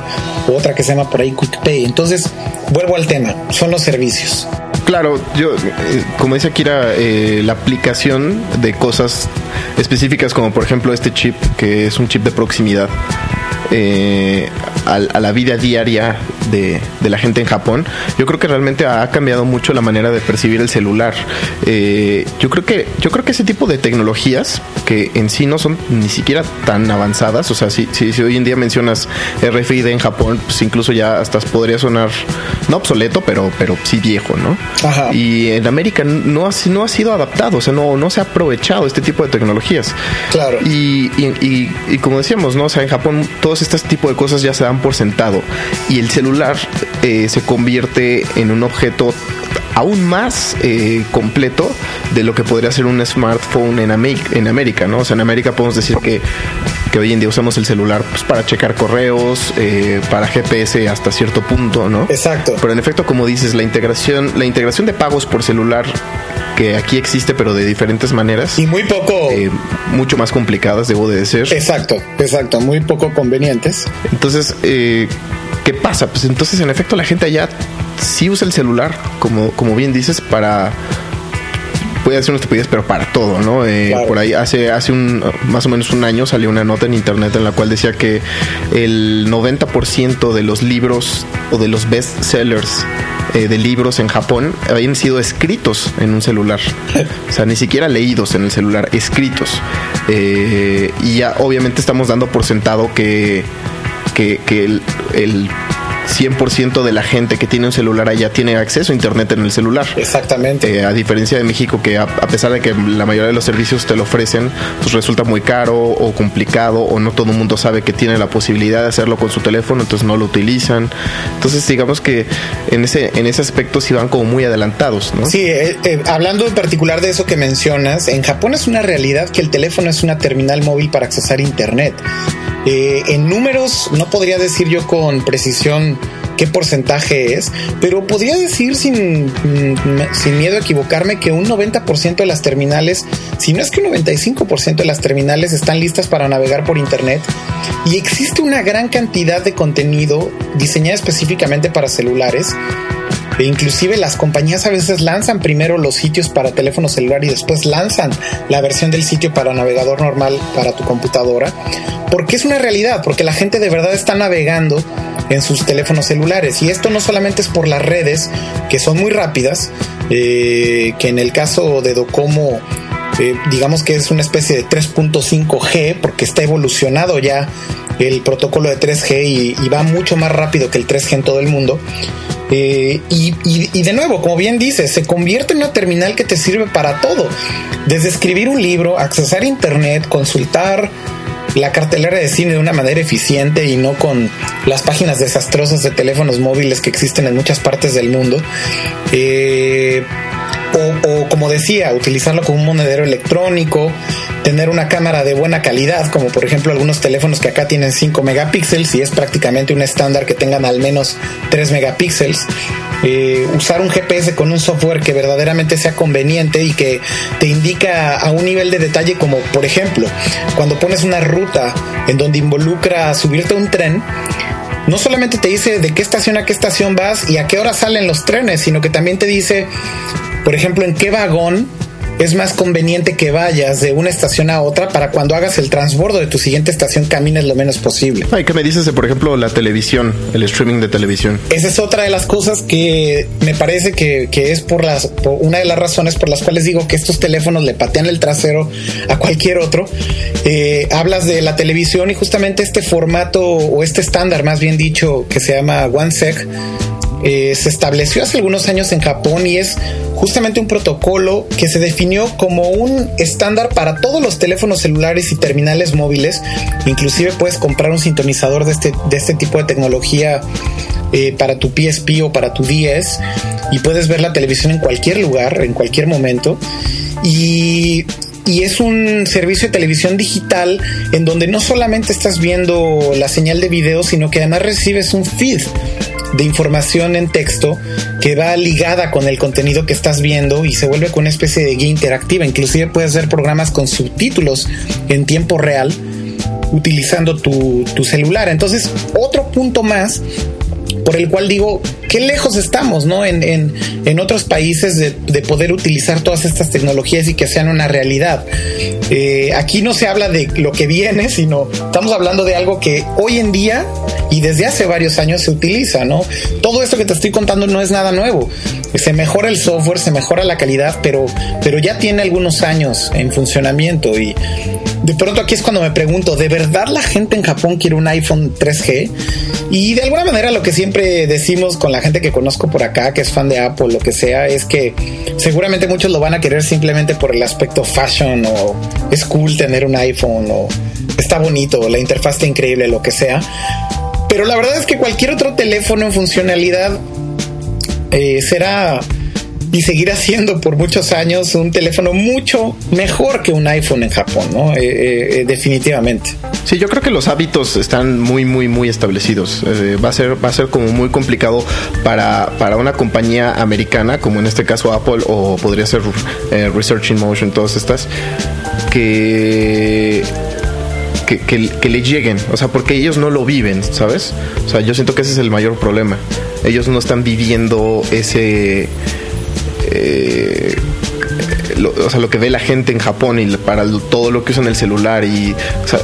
o otra que se llama por ahí QuickPay. Entonces, vuelvo al tema, son los servicios. Claro, yo, eh, como dice Akira, eh, la aplicación de cosas específicas como por ejemplo este chip, que es un chip de proximidad, eh, a, a la vida diaria de, de la gente en Japón, yo creo que realmente ha cambiado mucho la manera de percibir el celular. Eh, yo creo que yo creo que ese tipo de tecnologías que en sí no son ni siquiera tan avanzadas, o sea, si, si, si hoy en día mencionas RFID en Japón, pues incluso ya hasta podría sonar no obsoleto, pero pero sí viejo, ¿no? Ajá. Y en América no ha, no ha sido adaptado, o sea, no, no se ha aprovechado este tipo de tecnologías. Claro. Y, y, y- y como decíamos, ¿no? O sea, en Japón todos estos tipos de cosas ya se dan por sentado. Y el celular eh, se convierte en un objeto aún más eh, completo de lo que podría ser un smartphone en, Amé- en América, ¿no? O sea, en América podemos decir que, que hoy en día usamos el celular pues, para checar correos, eh, para GPS hasta cierto punto, ¿no? Exacto. Pero en efecto, como dices, la integración, la integración de pagos por celular que aquí existe, pero de diferentes maneras, Y muy poco. eh, mucho más complicadas, debo de decir. Exacto, exacto, muy poco convenientes. Entonces, eh, ¿qué pasa? Pues entonces, en efecto, la gente allá sí usa el celular, como, como bien dices, para puede hacer una estupidez, pero para todo, ¿no? Eh, Claro. Por ahí hace, hace un más o menos un año salió una nota en internet en la cual decía que el 90% de los libros o de los best sellers eh, de libros en Japón habían sido escritos en un celular. O sea, ni siquiera leídos en el celular, escritos. Eh, y ya obviamente estamos dando por sentado que, que, que el, el 100% de la gente que tiene un celular allá tiene acceso a internet en el celular. Exactamente. Eh, a diferencia de México, que a, a pesar de que la mayoría de los servicios te lo ofrecen, pues resulta muy caro o complicado o no todo el mundo sabe que tiene la posibilidad de hacerlo con su teléfono, entonces no lo utilizan. Entonces digamos que en ese, en ese aspecto sí van como muy adelantados, ¿no? Sí, eh, eh, hablando en particular de eso que mencionas, en Japón es una realidad que el teléfono es una terminal móvil para accesar Internet. Eh, en números no podría decir yo con precisión qué porcentaje es, pero podría decir sin, mm, sin miedo a equivocarme que un 90% de las terminales, si no es que un 95% de las terminales están listas para navegar por Internet y existe una gran cantidad de contenido diseñado específicamente para celulares inclusive las compañías a veces lanzan primero los sitios para teléfono celular y después lanzan la versión del sitio para navegador normal para tu computadora. Porque es una realidad, porque la gente de verdad está navegando en sus teléfonos celulares. Y esto no solamente es por las redes, que son muy rápidas, eh, que en el caso de Docomo, eh, digamos que es una especie de 3.5G, porque está evolucionado ya el protocolo de 3G y, y va mucho más rápido que el 3G en todo el mundo. Eh, y, y- y de nuevo, como bien dices, se convierte en una terminal que te sirve para todo. Desde escribir un libro, accesar internet, consultar la cartelera de cine de una manera eficiente y no con las páginas desastrosas de teléfonos móviles que existen en muchas partes del mundo. Eh, o, como decía, utilizarlo como un monedero electrónico, tener una cámara de buena calidad, como por ejemplo algunos teléfonos que acá tienen 5 megapíxeles y es prácticamente un estándar que tengan al menos 3 megapíxeles. eh, usar un GPS con un software que verdaderamente sea conveniente y que te indica a un nivel de detalle como por ejemplo cuando pones una ruta en donde involucra subirte a un tren no solamente te dice de qué estación a qué estación vas y a qué hora salen los trenes, sino que también te dice, por ejemplo, en qué vagón es más conveniente que vayas de una estación a otra para cuando hagas el transbordo de tu siguiente estación camines lo menos posible. Ay, ¿qué me dices de, por ejemplo, la televisión, el streaming de televisión? Esa es otra de las cosas que me parece que, que es por las por una de las razones por las cuales digo que estos teléfonos le patean el trasero a cualquier otro. Eh, hablas de la televisión y justamente este formato o este estándar, más bien dicho, que se llama OneSec, eh, se estableció hace algunos años en Japón y es justamente un protocolo que se definió como un estándar para todos los teléfonos celulares y terminales móviles. Inclusive puedes comprar un sintonizador de este, de este tipo de tecnología eh, para tu PSP o para tu 10 y puedes ver la televisión en cualquier lugar, en cualquier momento. Y y es un servicio de televisión digital en donde no solamente estás viendo la señal de video, sino que además recibes un feed de información en texto que va ligada con el contenido que estás viendo y se vuelve con una especie de guía interactiva. Inclusive puedes ver programas con subtítulos en tiempo real utilizando tu, tu celular. Entonces, otro punto más por el cual digo, qué lejos estamos, ¿no? En, en, en otros países de, de, poder utilizar todas estas tecnologías y que sean una realidad. Eh, aquí no se habla de lo que viene, sino estamos hablando de algo que hoy en día y desde hace varios años se utiliza, ¿no? Todo esto que te estoy contando no es nada nuevo. Se mejora el software, se mejora la calidad, pero, pero ya tiene algunos años en funcionamiento y de pronto aquí es cuando me pregunto, ¿de verdad la gente en Japón quiere un iPhone 3G? Y de alguna manera lo que siempre decimos con la gente que conozco por acá, que es fan de Apple, lo que sea, es que seguramente muchos lo van a querer simplemente por el aspecto fashion o es cool tener un iPhone o está bonito, la interfaz está increíble, lo que sea. Pero la verdad es que cualquier otro teléfono en funcionalidad eh, será y seguirá siendo por muchos años un teléfono mucho mejor que un iPhone en Japón, ¿no? Eh, eh, definitivamente. Sí, yo creo que los hábitos están muy, muy, muy establecidos. Eh, va a ser, va a ser como muy complicado para, para una compañía americana, como en este caso Apple, o podría ser Research in Motion, todas estas, que, que, le lleguen, o sea, porque ellos no lo viven, ¿sabes? O sea, yo siento que ese es el mayor problema. Ellos no están viviendo ese... Eh, lo, o sea, lo que ve la gente en Japón y para todo lo que usa en el celular y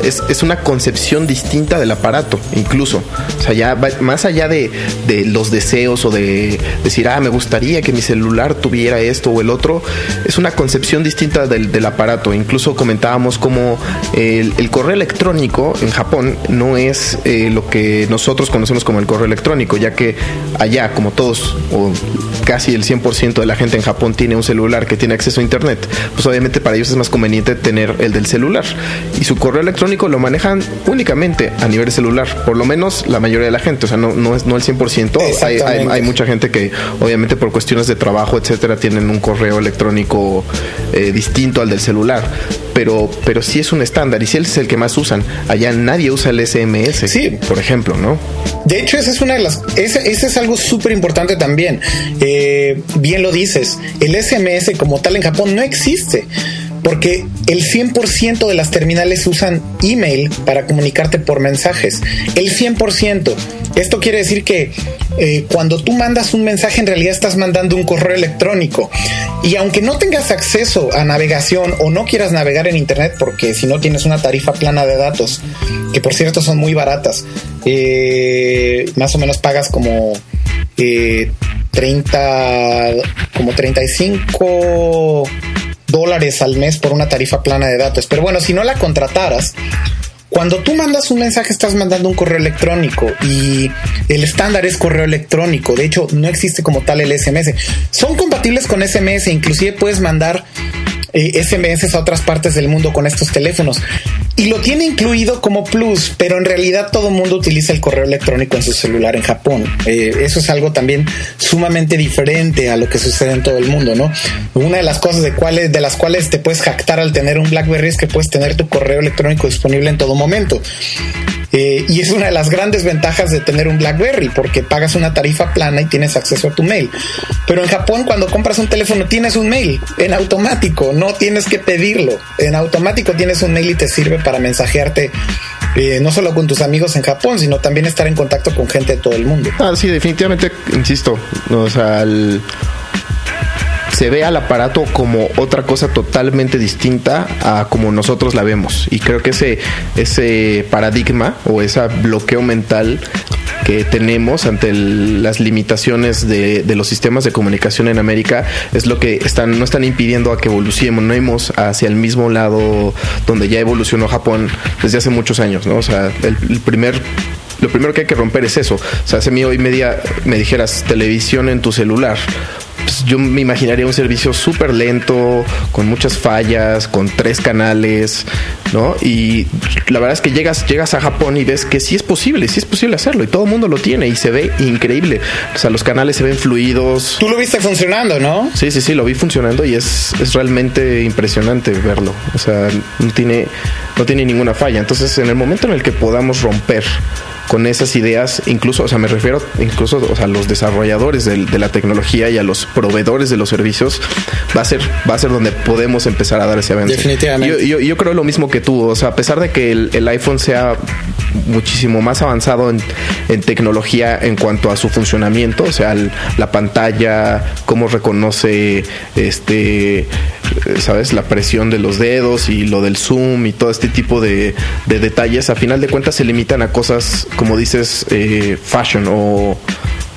es, es, una concepción distinta del aparato incluso. O sea ya más allá de, de, los deseos o de decir ah me gustaría que mi celular tuviera esto o el otro es una concepción distinta del, del aparato. Incluso comentábamos como el, correo electrónico en Japón no es eh, lo que nosotros conocemos como el correo electrónico ya que allá como todos o casi el 100% de la gente en Japón tiene un celular que tiene acceso a internet, pues obviamente para ellos es más conveniente tener el del celular. Y su correo electrónico lo manejan únicamente a nivel celular, por lo menos la mayoría de la gente, o sea, no, no es no el 100%. Hay, hay, hay, mucha gente que obviamente por cuestiones de trabajo, etcétera, tienen un correo electrónico eh, distinto al del celular. Pero, pero sí es un estándar y sí es el que más usan. Allá nadie usa el SMS, sí. por ejemplo, ¿no? De hecho, esa es una de las. Ese, ese es algo súper importante también. Eh, bien lo dices, el SMS como tal en Japón no existe. Porque el 100% de las terminales usan email para comunicarte por mensajes. El 100%. Esto quiere decir que eh, cuando tú mandas un mensaje en realidad estás mandando un correo electrónico. Y aunque no tengas acceso a navegación o no quieras navegar en Internet, porque si no tienes una tarifa plana de datos, que por cierto son muy baratas, eh, más o menos pagas como... Eh, 30 como 35 dólares al mes por una tarifa plana de datos. Pero bueno, si no la contrataras, cuando tú mandas un mensaje estás mandando un correo electrónico y el estándar es correo electrónico. De hecho, no existe como tal el SMS. Son compatibles con SMS, inclusive puedes mandar eh, SMS a otras partes del mundo con estos teléfonos. Y lo tiene incluido como plus, pero en realidad todo el mundo utiliza el correo electrónico en su celular en Japón. Eh, eso es algo también sumamente diferente a lo que sucede en todo el mundo, ¿no? Una de las cosas de, cuales, de las cuales te puedes jactar al tener un BlackBerry es que puedes tener tu correo electrónico disponible en todo momento. Eh, y es una de las grandes ventajas de tener un BlackBerry, porque pagas una tarifa plana y tienes acceso a tu mail. Pero en Japón, cuando compras un teléfono, tienes un mail en automático, no tienes que pedirlo. En automático tienes un mail y te sirve para mensajearte eh, no solo con tus amigos en Japón, sino también estar en contacto con gente de todo el mundo. Ah, sí, definitivamente, insisto, o sea, el- se ve al aparato como otra cosa totalmente distinta a como nosotros la vemos. Y creo que ese, ese paradigma o ese bloqueo mental que tenemos ante las limitaciones de, los sistemas de comunicación en América es lo que están, no están impidiendo a que evolucionemos hacia el mismo lado donde ya evolucionó Japón desde hace muchos años, ¿no? O sea, el, primer lo primero que hay que romper es eso. O sea, si mí hoy media me dijeras televisión en tu celular, pues yo me imaginaría un servicio súper lento, con muchas fallas, con tres canales, ¿no? Y la verdad es que llegas, llegas a Japón y ves que sí es posible, sí es posible hacerlo, y todo el mundo lo tiene y se ve increíble. O sea, los canales se ven fluidos. Tú lo viste funcionando, ¿no? Sí, sí, sí, lo vi funcionando y es, es realmente impresionante verlo. O sea, no tiene, no tiene ninguna falla. Entonces, en el momento en el que podamos romper con esas ideas, incluso, o sea, me refiero incluso o sea, a los desarrolladores del- de, la tecnología y a los proveedores de los servicios, va a ser, va a ser donde podemos empezar a dar ese avance. Definitivamente. Yo, yo, yo creo lo mismo que tú, o sea, a pesar de que el, el iPhone sea muchísimo más avanzado en, en tecnología en cuanto a su funcionamiento, o sea, el- la pantalla, cómo reconoce, este, sabes, la presión de los dedos y lo del zoom y todo este tipo de, de detalles, a final de cuentas se limitan a cosas, como dices, eh, fashion o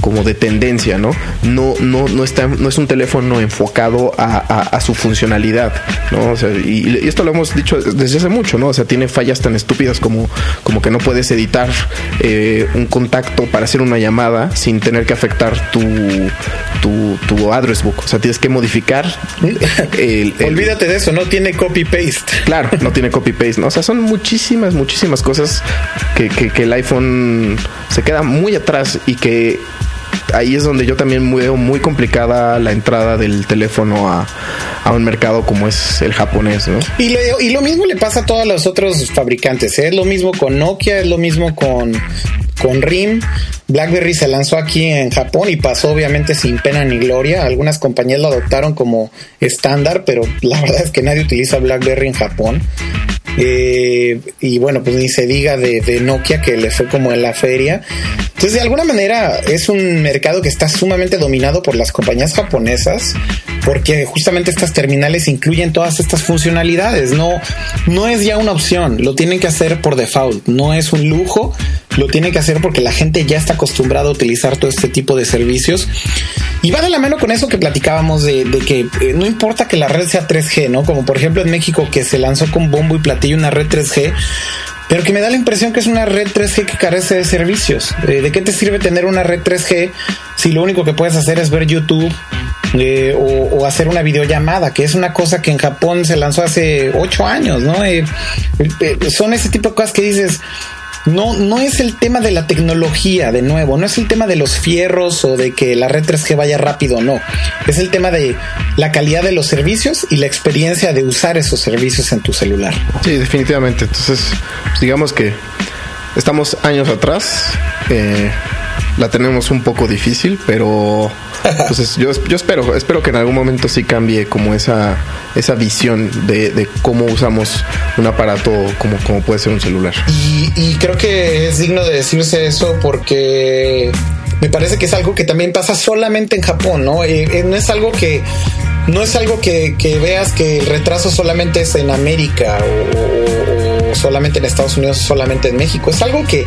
como de tendencia, ¿no? No, no, no está, no es un teléfono enfocado a, a- a su funcionalidad, ¿no? O sea, y, y esto lo hemos dicho desde hace mucho, ¿no? O sea, tiene fallas tan estúpidas como, como que no puedes editar eh, un contacto para hacer una llamada sin tener que afectar tu, tu, tu address book. O sea, tienes que modificar el, el- Olvídate de eso, no tiene copy-paste. Claro, no tiene copy-paste, ¿no? O sea, son muchísimas, muchísimas cosas que, que- que el iPhone se queda muy atrás y que ahí es donde yo también veo muy complicada la entrada del teléfono a, a un mercado como es el japonés, ¿no? Y lo, mismo le pasa a todos los otros fabricantes. ¿eh? Es lo mismo con Nokia, es lo mismo con, con RIM. BlackBerry se lanzó aquí en Japón y pasó obviamente sin pena ni gloria. Algunas compañías lo adoptaron como estándar, pero la verdad es que nadie utiliza BlackBerry en Japón. Eh, y bueno, pues ni se diga de, de Nokia que le fue como en la feria. Entonces, de alguna manera es un mercado que está sumamente dominado por las compañías japonesas, porque justamente estas terminales incluyen todas estas funcionalidades. No, no es ya una opción, lo tienen que hacer por default, no es un lujo, lo tienen que hacer porque la gente ya está acostumbrada a utilizar todo este tipo de servicios. Y va de la mano con eso que platicábamos de, que eh, no importa que la red sea 3G, ¿no? Como por ejemplo en México que se lanzó con bombo y platillo una red 3G, pero que me da la impresión que es una red 3G que carece de servicios. Eh, ¿De qué te sirve tener una red 3G si lo único que puedes hacer es ver YouTube? eh, o, o hacer una videollamada, que es una cosa que en Japón se lanzó hace ocho años, ¿no? Son ese tipo de cosas que dices, no, no es el tema de la tecnología, de nuevo, no es el tema de los fierros o de que la red 3G vaya rápido, no. Es el tema de la calidad de los servicios y la experiencia de usar esos servicios en tu celular. Sí, definitivamente. Entonces, digamos que estamos años atrás. eh, la tenemos un poco difícil, pero pues es- yo, yo espero, espero que en algún momento sí cambie como esa, esa visión de, de cómo usamos un aparato como, como puede ser un celular. Y, y creo que es digno de decirse eso porque me parece que es algo que también pasa solamente en Japón, ¿no? Eh, eh, no es algo que no es algo que, que veas que el retraso solamente es en América o, o- o solamente en Estados Unidos, solamente en México. Es algo que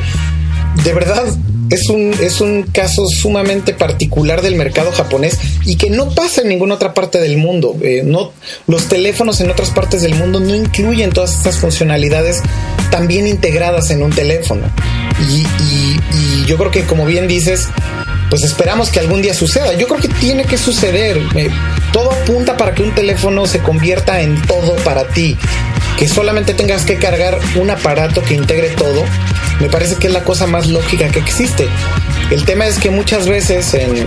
de verdad es un, es un caso sumamente particular del mercado japonés y que no pasa en ninguna otra parte del mundo. Eh, no, los teléfonos en otras partes del mundo no incluyen todas estas funcionalidades tan bien integradas en un teléfono. Y, yo creo que, como bien dices, pues esperamos que algún día suceda. Yo creo que tiene que suceder. Eh, todo apunta para que un teléfono se convierta en todo para ti. Que solamente tengas que cargar un aparato que integre todo. Me parece que es la cosa más lógica que existe. El tema es que muchas veces en,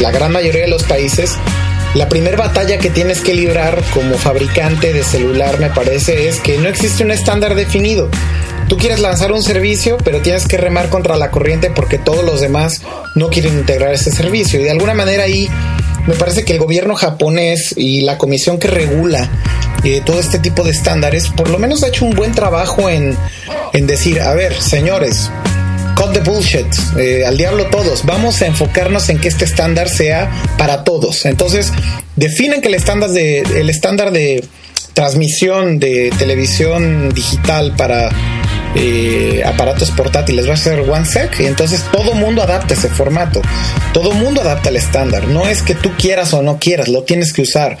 la gran mayoría de los países la primera batalla que tienes que librar como fabricante de celular, me parece, es que no existe un estándar definido. tú quieres lanzar un servicio, pero tienes que remar contra la corriente porque todos los demás no quieren integrar ese servicio. De alguna manera ahí me parece que el gobierno japonés y la comisión que regula eh, todo este tipo de estándares, por lo menos ha hecho un buen trabajo en, en decir, a ver, señores, cut the bullshit, eh, al diablo todos, vamos a enfocarnos en que este estándar sea para todos. Entonces, definen que el estándar de, el estándar de transmisión de televisión digital para eh, aparatos portátiles va a ser OneSec y entonces todo mundo adapta ese formato, todo mundo adapta el estándar, no es que tú quieras o no quieras, lo tienes que usar.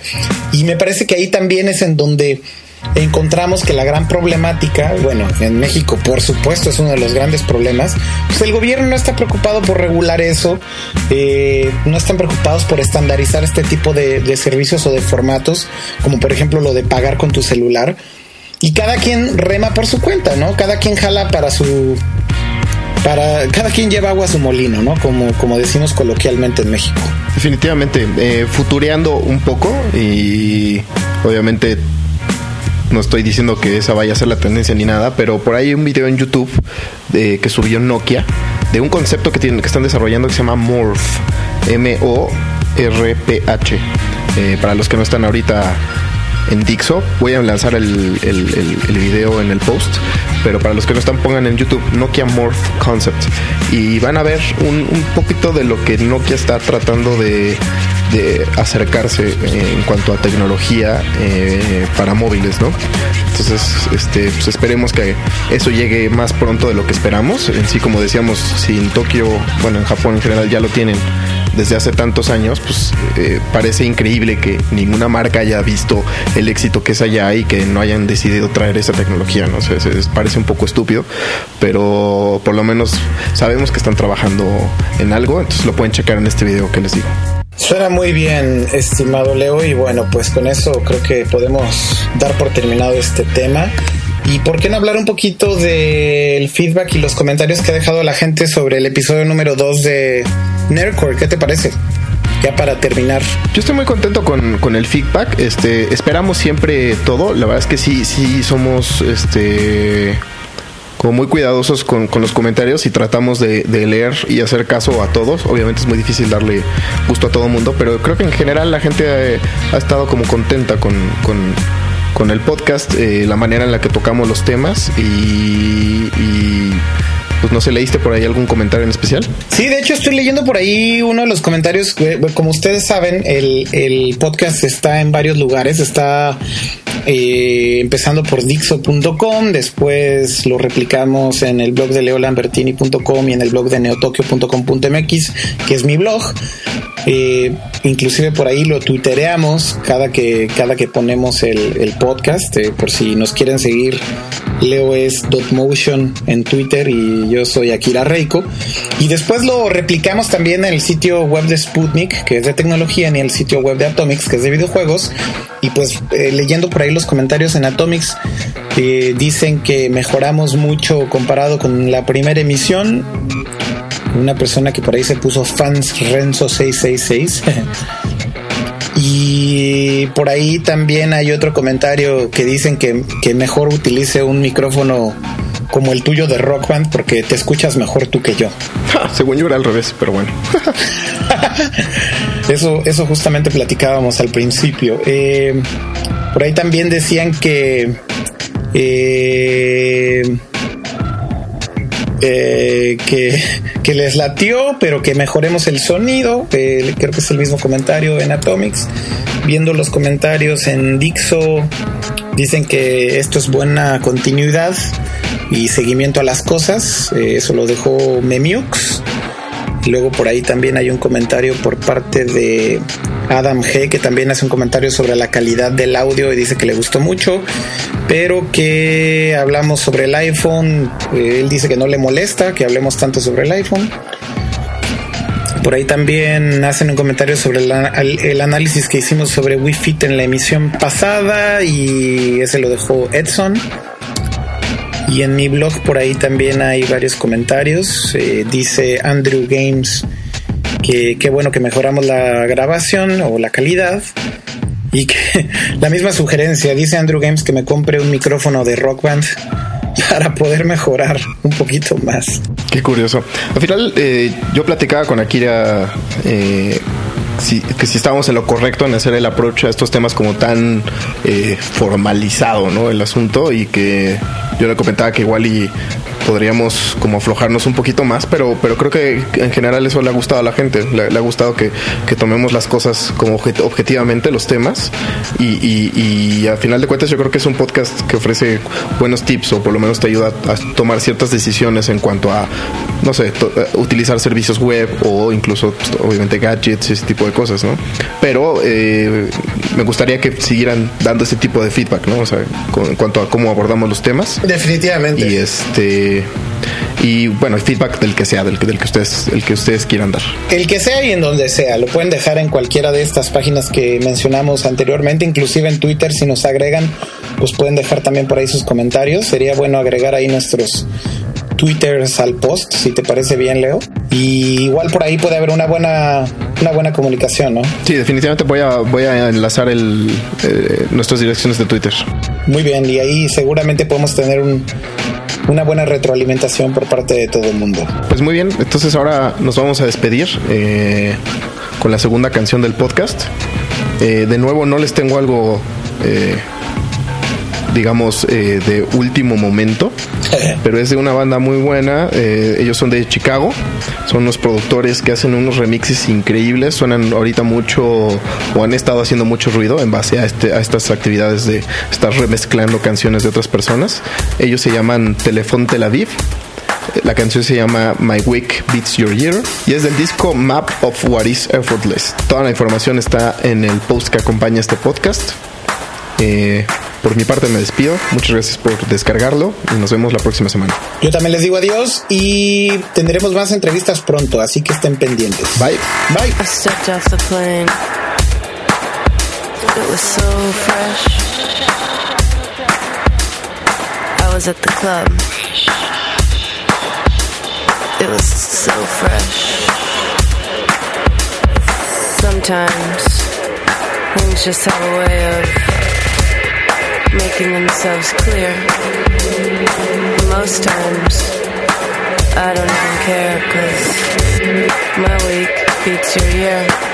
Y me parece que ahí también es en donde encontramos que la gran problemática, bueno, en México por supuesto es uno de los grandes problemas, pues el gobierno no está preocupado por regular eso, eh, no están preocupados por estandarizar este tipo de, de servicios o de formatos, como por ejemplo lo de pagar con tu celular, y cada quien rema por su cuenta, ¿no? Cada quien jala para su... Para, cada quien lleva agua a su molino, ¿no? Como, como decimos coloquialmente en México. Definitivamente, eh, futureando un poco y obviamente no estoy diciendo que esa vaya a ser la tendencia ni nada, pero por ahí hay un video en YouTube de, que subió Nokia de un concepto que, tienen, que están desarrollando que se llama Morph, M-O-R-P-H. Eh, para los que no están ahorita en Dixo, voy a lanzar el, el, video en el post, pero para los que no están, pongan en YouTube Nokia Morph Concept y van a ver un, un poquito de lo que Nokia está tratando de, de acercarse en cuanto a tecnología eh, para móviles, ¿no? Entonces, este, pues esperemos que eso llegue más pronto de lo que esperamos. En sí, como decíamos, si en Tokio, bueno, en Japón en general ya lo tienen desde hace tantos años, pues eh, parece increíble que ninguna marca haya visto el éxito que es allá y que no hayan decidido traer esa tecnología, ¿no? O parece un poco estúpido, pero por lo menos sabemos que están trabajando en algo, entonces lo pueden checar en este video que les digo. Suena muy bien, estimado Leo, y bueno, pues con eso creo que podemos dar por terminado este tema. ¿Y por qué no hablar un poquito del feedback y los comentarios que ha dejado la gente sobre el episodio número 2 de Nerdcore? ¿Qué te parece? Ya para terminar. Yo estoy muy contento con, con el feedback. Este, esperamos siempre todo. La verdad es que sí, sí somos este como muy cuidadosos con, con los comentarios y tratamos de, leer y hacer caso a todos. Obviamente es muy difícil darle gusto a todo el mundo, pero creo que en general la gente eh, ha, estado como contenta con, con, con el podcast, eh, la manera en la que tocamos los temas y, pues no sé, ¿leíste por ahí algún comentario en especial? Sí, de hecho estoy leyendo por ahí uno de los comentarios. eh, Como ustedes saben, el, el podcast está en varios lugares. Está eh, empezando por Dixo.com, después lo replicamos en el blog de leolambertini.com y en el blog de neotokyo.com.mx, que es mi blog. Eh, inclusive por ahí lo tuitereamos cada que, cada que ponemos el, el podcast, eh, por si nos quieren seguir. Leo es .motion en Twitter y yo soy Akira Reiko. Y después lo replicamos también en el sitio web de Sputnik, que es de tecnología, y el sitio web de Atomics, que es de videojuegos. Y pues eh, leyendo por ahí los comentarios en Atomics, eh, dicen que mejoramos mucho comparado con la primera emisión. Una persona que por ahí se puso fans Renzo 666. Y por ahí también hay otro comentario que dicen que, que mejor utilice un micrófono como el tuyo de Rock Band porque te escuchas mejor tú que yo. Según yo era al revés, pero bueno. Eso, eso justamente platicábamos al principio. Eh, por ahí también decían que eh, eh, que, les latió, pero que mejoremos el sonido. Creo que es el mismo comentario en Atomics. Viendo los comentarios en Dixo, dicen que esto es buena continuidad y seguimiento a las cosas. Eh, eso lo dejó Memiux. Luego por ahí también hay un comentario por parte de Adam G, que también hace un comentario sobre la calidad del audio y dice que le gustó mucho, pero que hablamos sobre el iPhone. Eh, él dice que no le molesta que hablemos tanto sobre el iPhone. Por ahí también hacen un comentario sobre el, análisis que hicimos sobre Wii Fit en la emisión pasada y ese lo dejó Edson. Y en mi blog por ahí también hay varios comentarios. Eh, dice Andrew Games que qué bueno que mejoramos la grabación o la calidad. Y que la misma sugerencia, dice Andrew Games que me compre un micrófono de Rock Band. para poder mejorar un poquito más. Qué curioso. Al final, eh, yo platicaba con Akira eh, si, que si estábamos en lo correcto en hacer el approach a estos temas como tan eh, formalizado, ¿no? El asunto y que yo le comentaba que igual y podríamos como aflojarnos un poquito más, pero, pero creo que en general eso le ha gustado a la gente, le, ha gustado que, que tomemos las cosas como objet- objetivamente, los temas, y, y, y a final de cuentas yo creo que es un podcast que ofrece buenos tips o por lo menos te ayuda a tomar ciertas decisiones en cuanto a, no sé, eh, utilizar servicios web o incluso pues, obviamente gadgets, ese tipo de cosas, ¿no? Pero eh, me gustaría que siguieran dando ese tipo de feedback, ¿no? O sea, con- en cuanto a cómo abordamos los temas. Definitivamente. Y este y bueno, el feedback del que sea, del, que- del que ustedes, el que ustedes quieran dar. El que sea y en donde sea, lo pueden dejar en cualquiera de estas páginas que mencionamos anteriormente, inclusive en Twitter si nos agregan, pues pueden dejar también por ahí sus comentarios. Sería bueno agregar ahí nuestros Twitters al post, si te parece bien, Leo. Y igual por ahí puede haber una buena una buena comunicación, ¿no? Sí, definitivamente voy a voy a enlazar el eh, nuestras direcciones de Twitter. Muy bien, y ahí seguramente podemos tener un- una buena retroalimentación por parte de todo el mundo. Pues muy bien, entonces ahora nos vamos a despedir eh, con la segunda canción del podcast. Eh, de nuevo no les tengo algo, eh, digamos, eh, de último momento, pero es de una banda muy buena. eh, ellos son de Chicago, son unos productores que hacen unos remixes increíbles, suenan ahorita mucho o han estado haciendo mucho ruido en base a, este, a estas actividades de estar remezclando canciones de otras personas. Ellos se llaman Telefón Tel Aviv. La canción se llama My Week Beats Your Year y es del disco Map of What Is Effortless. Toda la información está en el post que acompaña este podcast. Eh, por mi parte me despido. Muchas gracias por descargarlo y nos vemos la próxima semana. Yo también les digo adiós y tendremos más entrevistas pronto, así que estén pendientes. Bye. Bye. I stepped off the plane. It was so fresh. I was at the club. It was so fresh. Sometimes things just have a way of themselves clear. Most times I don't even care because my week beats your year.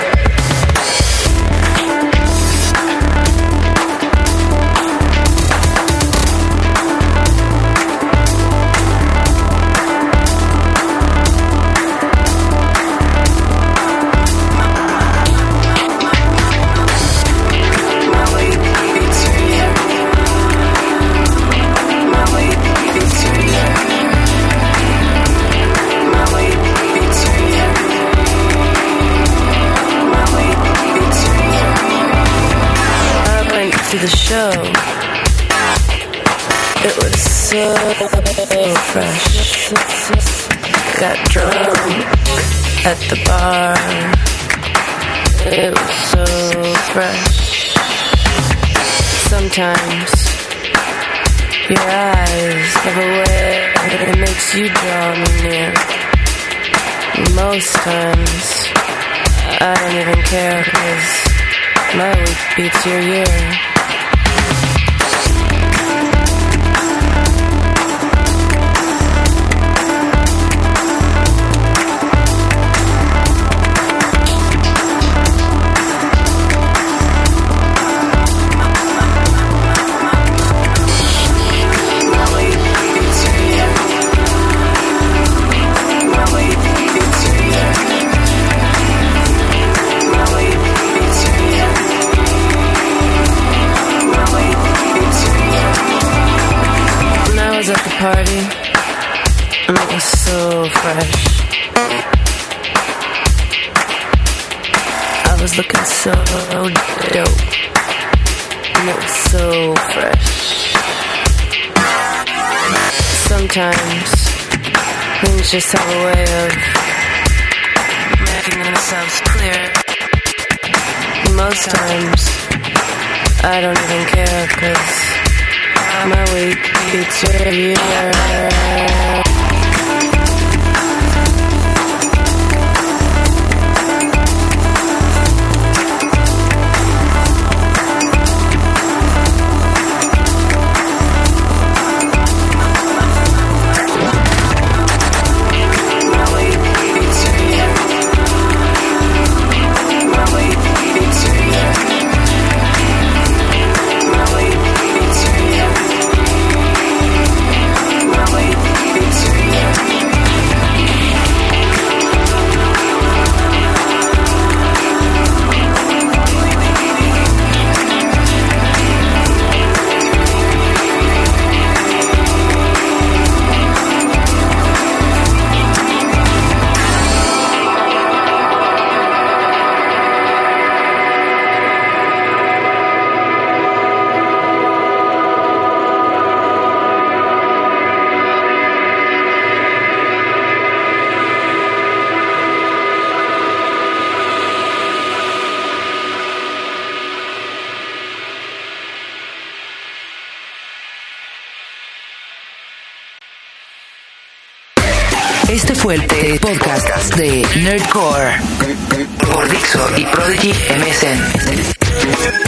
Show. It was so fresh. Got drunk at the bar. It was so fresh. Sometimes your eyes have a way that makes you draw me near. Most times I don't even care because my week beats your year. So fresh. I was looking so dope, and it was so fresh. Sometimes things just have a way of making themselves clear. Most times I don't even care because my week beats your year. De Nerdcore por Dixo y Prodigy MSN.